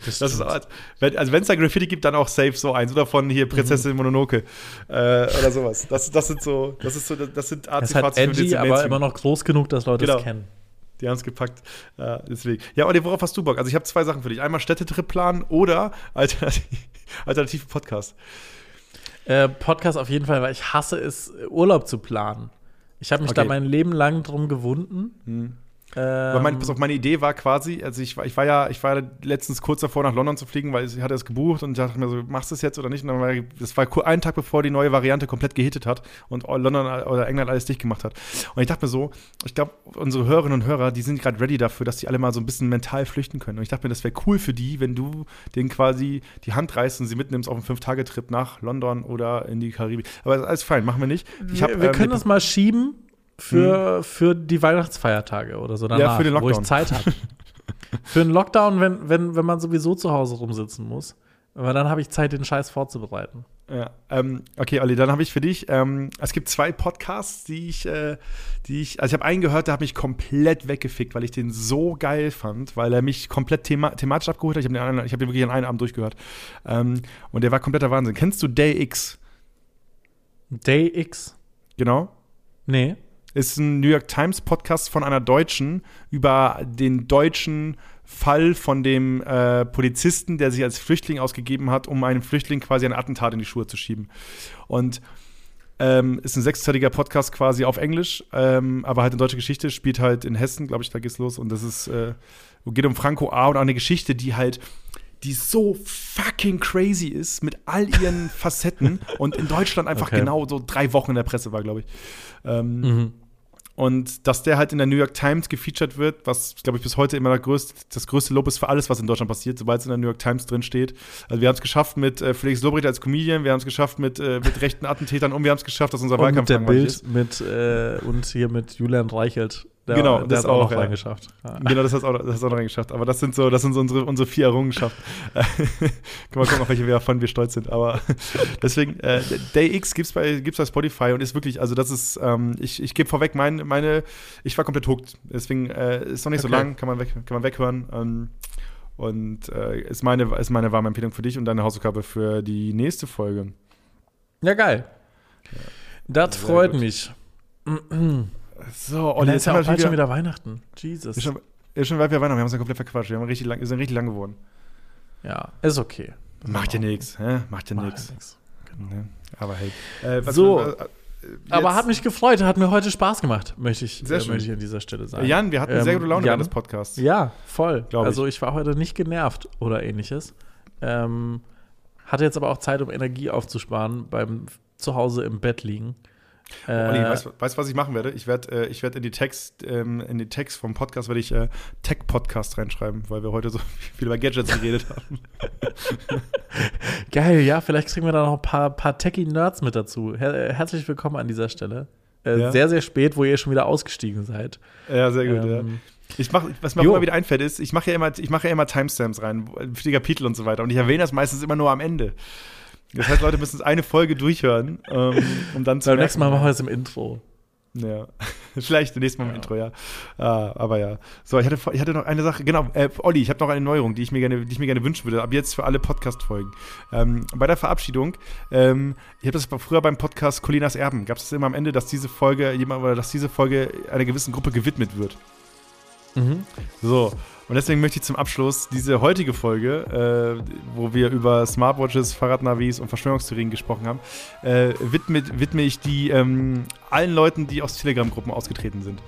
Das ist, wenn, also wenn es da Graffiti gibt, dann auch safe so eins. Oder von hier Prinzessin Mononoke äh, oder sowas. Das, das sind so, das ist so, das sind Das ist halt edgy, aber immer noch groß genug, dass Leute Genau. es kennen. Die haben es gepackt. Ja, deswegen. Ja, Olli, worauf hast du Bock? Also ich habe zwei Sachen für dich. Einmal Städtetrip planen oder alternativ, alternative Podcast. Äh, Podcast auf jeden Fall, weil ich hasse es, Urlaub zu planen. Ich habe mich da Okay. mein Leben lang drum gewunden. Aber mein, Ähm, pass auf, meine Idee war quasi, also ich war, ich war ja, ich war letztens kurz davor, nach London zu fliegen, weil ich hatte es gebucht und dachte mir so, machst du es jetzt oder nicht? Und dann war, das war einen Tag bevor die neue Variante komplett gehittet hat und London oder England alles dicht gemacht hat. Und ich dachte mir so, ich glaube, unsere Hörerinnen und Hörer, die sind gerade ready dafür, dass die alle mal so ein bisschen mental flüchten können. Und ich dachte mir, das wäre cool für die, wenn du denen quasi die Hand reißt und sie mitnimmst auf einen Fünf-Tage-Trip nach London oder in die Karibik. Aber alles fein, machen wir nicht. Ich hab, wir wir ähm, können das mal schieben für, für die Weihnachtsfeiertage oder so danach, für den wo ich Lockdown. Zeit habe. für einen Lockdown, wenn, wenn, wenn man sowieso zu Hause rumsitzen muss. Aber dann habe ich Zeit, den Scheiß vorzubereiten. Ja, ähm, okay, Olli, dann habe ich für dich, ähm, es gibt zwei Podcasts, die ich, äh, die ich, also ich habe einen gehört, der hat mich komplett weggefickt, weil ich den so geil fand, weil er mich komplett thema thematisch abgeholt hat. Ich habe den, ich hab den wirklich an einem Abend durchgehört. Ähm, und der war kompletter Wahnsinn. Kennst du Day X? Day X? Genau. Nee. Ist ein New York Times Podcast von einer Deutschen über den deutschen Fall von dem äh, Polizisten, der sich als Flüchtling ausgegeben hat, um einem Flüchtling quasi ein Attentat in die Schuhe zu schieben. Und ähm, ist ein sechsteiliger Podcast quasi auf Englisch, ähm, aber halt eine deutsche Geschichte, spielt halt in Hessen, glaube ich, da geht's los. Und das ist, äh, geht um Franco A. und auch eine Geschichte, die halt, die so fucking crazy ist mit all ihren Facetten und in Deutschland einfach Okay. genau so drei Wochen in der Presse war, glaube ich. Ähm, Mhm. und dass der halt in der New York Times gefeatured wird, was, glaube ich, bis heute immer der größte, das größte Lob ist für alles, was in Deutschland passiert, sobald es in der New York Times drin steht. Also wir haben es geschafft mit äh, Felix Lobrecht als Comedian, wir haben es geschafft mit, äh, mit rechten Attentätern und wir haben es geschafft, dass unser Und mit Wahlkampf der langweilig Bild ist. mit und und hier mit Julian Reichelt. Der, Genau, der das hat auch, auch, noch ja. reingeschafft. Ja. Genau, das hast auch, das auch noch reingeschafft. Aber das sind so, das sind so unsere, unsere vier Errungenschaften. Können wir gucken, auf welche wir davon wir stolz sind. Aber deswegen, äh, Day X gibt's bei, gibt's bei Spotify und ist wirklich, also das ist, ähm, ich, ich gebe vorweg, mein, meine, ich war komplett hooked. Deswegen äh, ist noch nicht so Okay. lang, kann man, weg, kann man weghören. Ähm, und äh, ist, meine, ist meine warme Empfehlung für dich und deine Hausaufgabe für die nächste Folge. Ja, geil. Das Sehr freut gut. mich. So, Und jetzt ist ja haben auch wir bald schon wieder, Weihnachten. Jesus. ist schon, ist schon weit wieder Weihnachten, wir haben uns ja komplett verquatscht. Wir haben richtig lang, wir sind richtig lang geworden. Ja, ist okay. Macht ja nichts, hä? Macht ja Macht nichts. nix. Ne? Aber hey. Äh, So. äh, äh, Aber hat mich gefreut, hat mir heute Spaß gemacht, möchte ich, Sehr äh, möchte ich an dieser Stelle sagen. Jan, wir hatten Ähm, sehr gute Laune während des Podcasts. Ja, voll. Glaub ich. Also ich war heute nicht genervt oder ähnliches. Ähm, hatte jetzt aber auch Zeit, um Energie aufzusparen beim Zuhause im Bett liegen. Äh, Olli, weißt du, weißt, du, was ich machen werde? Ich werde äh, ich werd in die Text, ähm, in die Text vom Podcast werde ich äh, Tech-Podcast reinschreiben, weil wir heute so viel über Gadgets geredet haben. Geil, ja, vielleicht kriegen wir da noch ein paar, paar Techie-Nerds mit dazu. Her äh, herzlich willkommen an dieser Stelle. Äh, Ja. Sehr, sehr spät, wo ihr schon wieder ausgestiegen seid. ja, sehr gut, ja. Ähm, Ich mach, was mir auch Jo. immer wieder einfällt, ist, ich mache ja immer, ich mache ja immer Timestamps rein, für die Kapitel und so weiter. Und ich erwähne das meistens immer nur am Ende. Das heißt, Leute müssen eine Folge durchhören, ähm, um dann zu Beim nächsten Mal machen wir es im Intro. Ja, vielleicht nächstes Mal im Intro, ja. Ah, aber ja. So, ich hatte, ich hatte noch eine Sache, genau, äh, Olli, ich habe noch eine Neuerung, die ich mir gerne, die ich mir gerne wünschen würde, ab jetzt für alle Podcast-Folgen. Ähm, bei der Verabschiedung, ähm, ich habe das früher beim Podcast Colinas Erben, gab es immer am Ende, dass diese Folge jemand oder dass diese Folge einer gewissen Gruppe gewidmet wird. Mhm. So, und deswegen möchte ich zum Abschluss diese heutige Folge, äh, wo wir über Smartwatches, Fahrradnavis und Verschwörungstheorien gesprochen haben, äh, widme, widme ich die ähm, allen Leuten, die aus Telegram-Gruppen ausgetreten sind.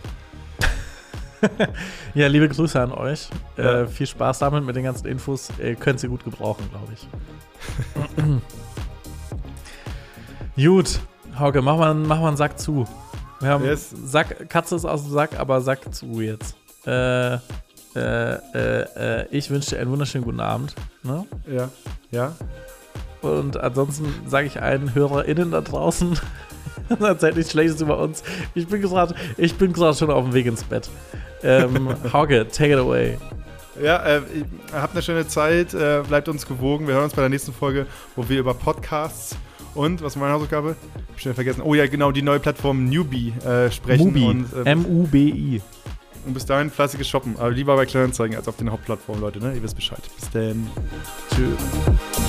Ja, liebe Grüße an euch. Ja. Äh, viel Spaß damit mit den ganzen Infos. Ihr könnt sie gut gebrauchen, glaube ich. gut, Hauke, mach mal, mach mal einen Sack zu. Wir haben Yes. Sack, Katze ist aus dem Sack, aber Sack zu jetzt. Äh, äh, äh, äh, ich wünsche dir einen wunderschönen guten Abend. Ne? Ja. Ja? Und ansonsten sage ich allen HörerInnen da draußen, erzählt nichts Schlechtes über uns. Ich bin gerade ich bin gerade schon auf dem Weg ins Bett. Ähm, Hauke, take it away. Ja, äh, habt eine schöne Zeit, äh, bleibt uns gewogen. Wir hören uns bei der nächsten Folge, wo wir über Podcasts und, was war meine Hausaufgabe? Hab schnell vergessen. Oh ja, genau, die neue Plattform Newbie äh, sprechen. Mubi. Und, M-U-B-I. Und bis dahin fleißiges Shoppen. Aber lieber bei Kleinanzeigen als auf den Hauptplattformen, Leute. Ne? Ihr wisst Bescheid. Bis dann. Tschüss.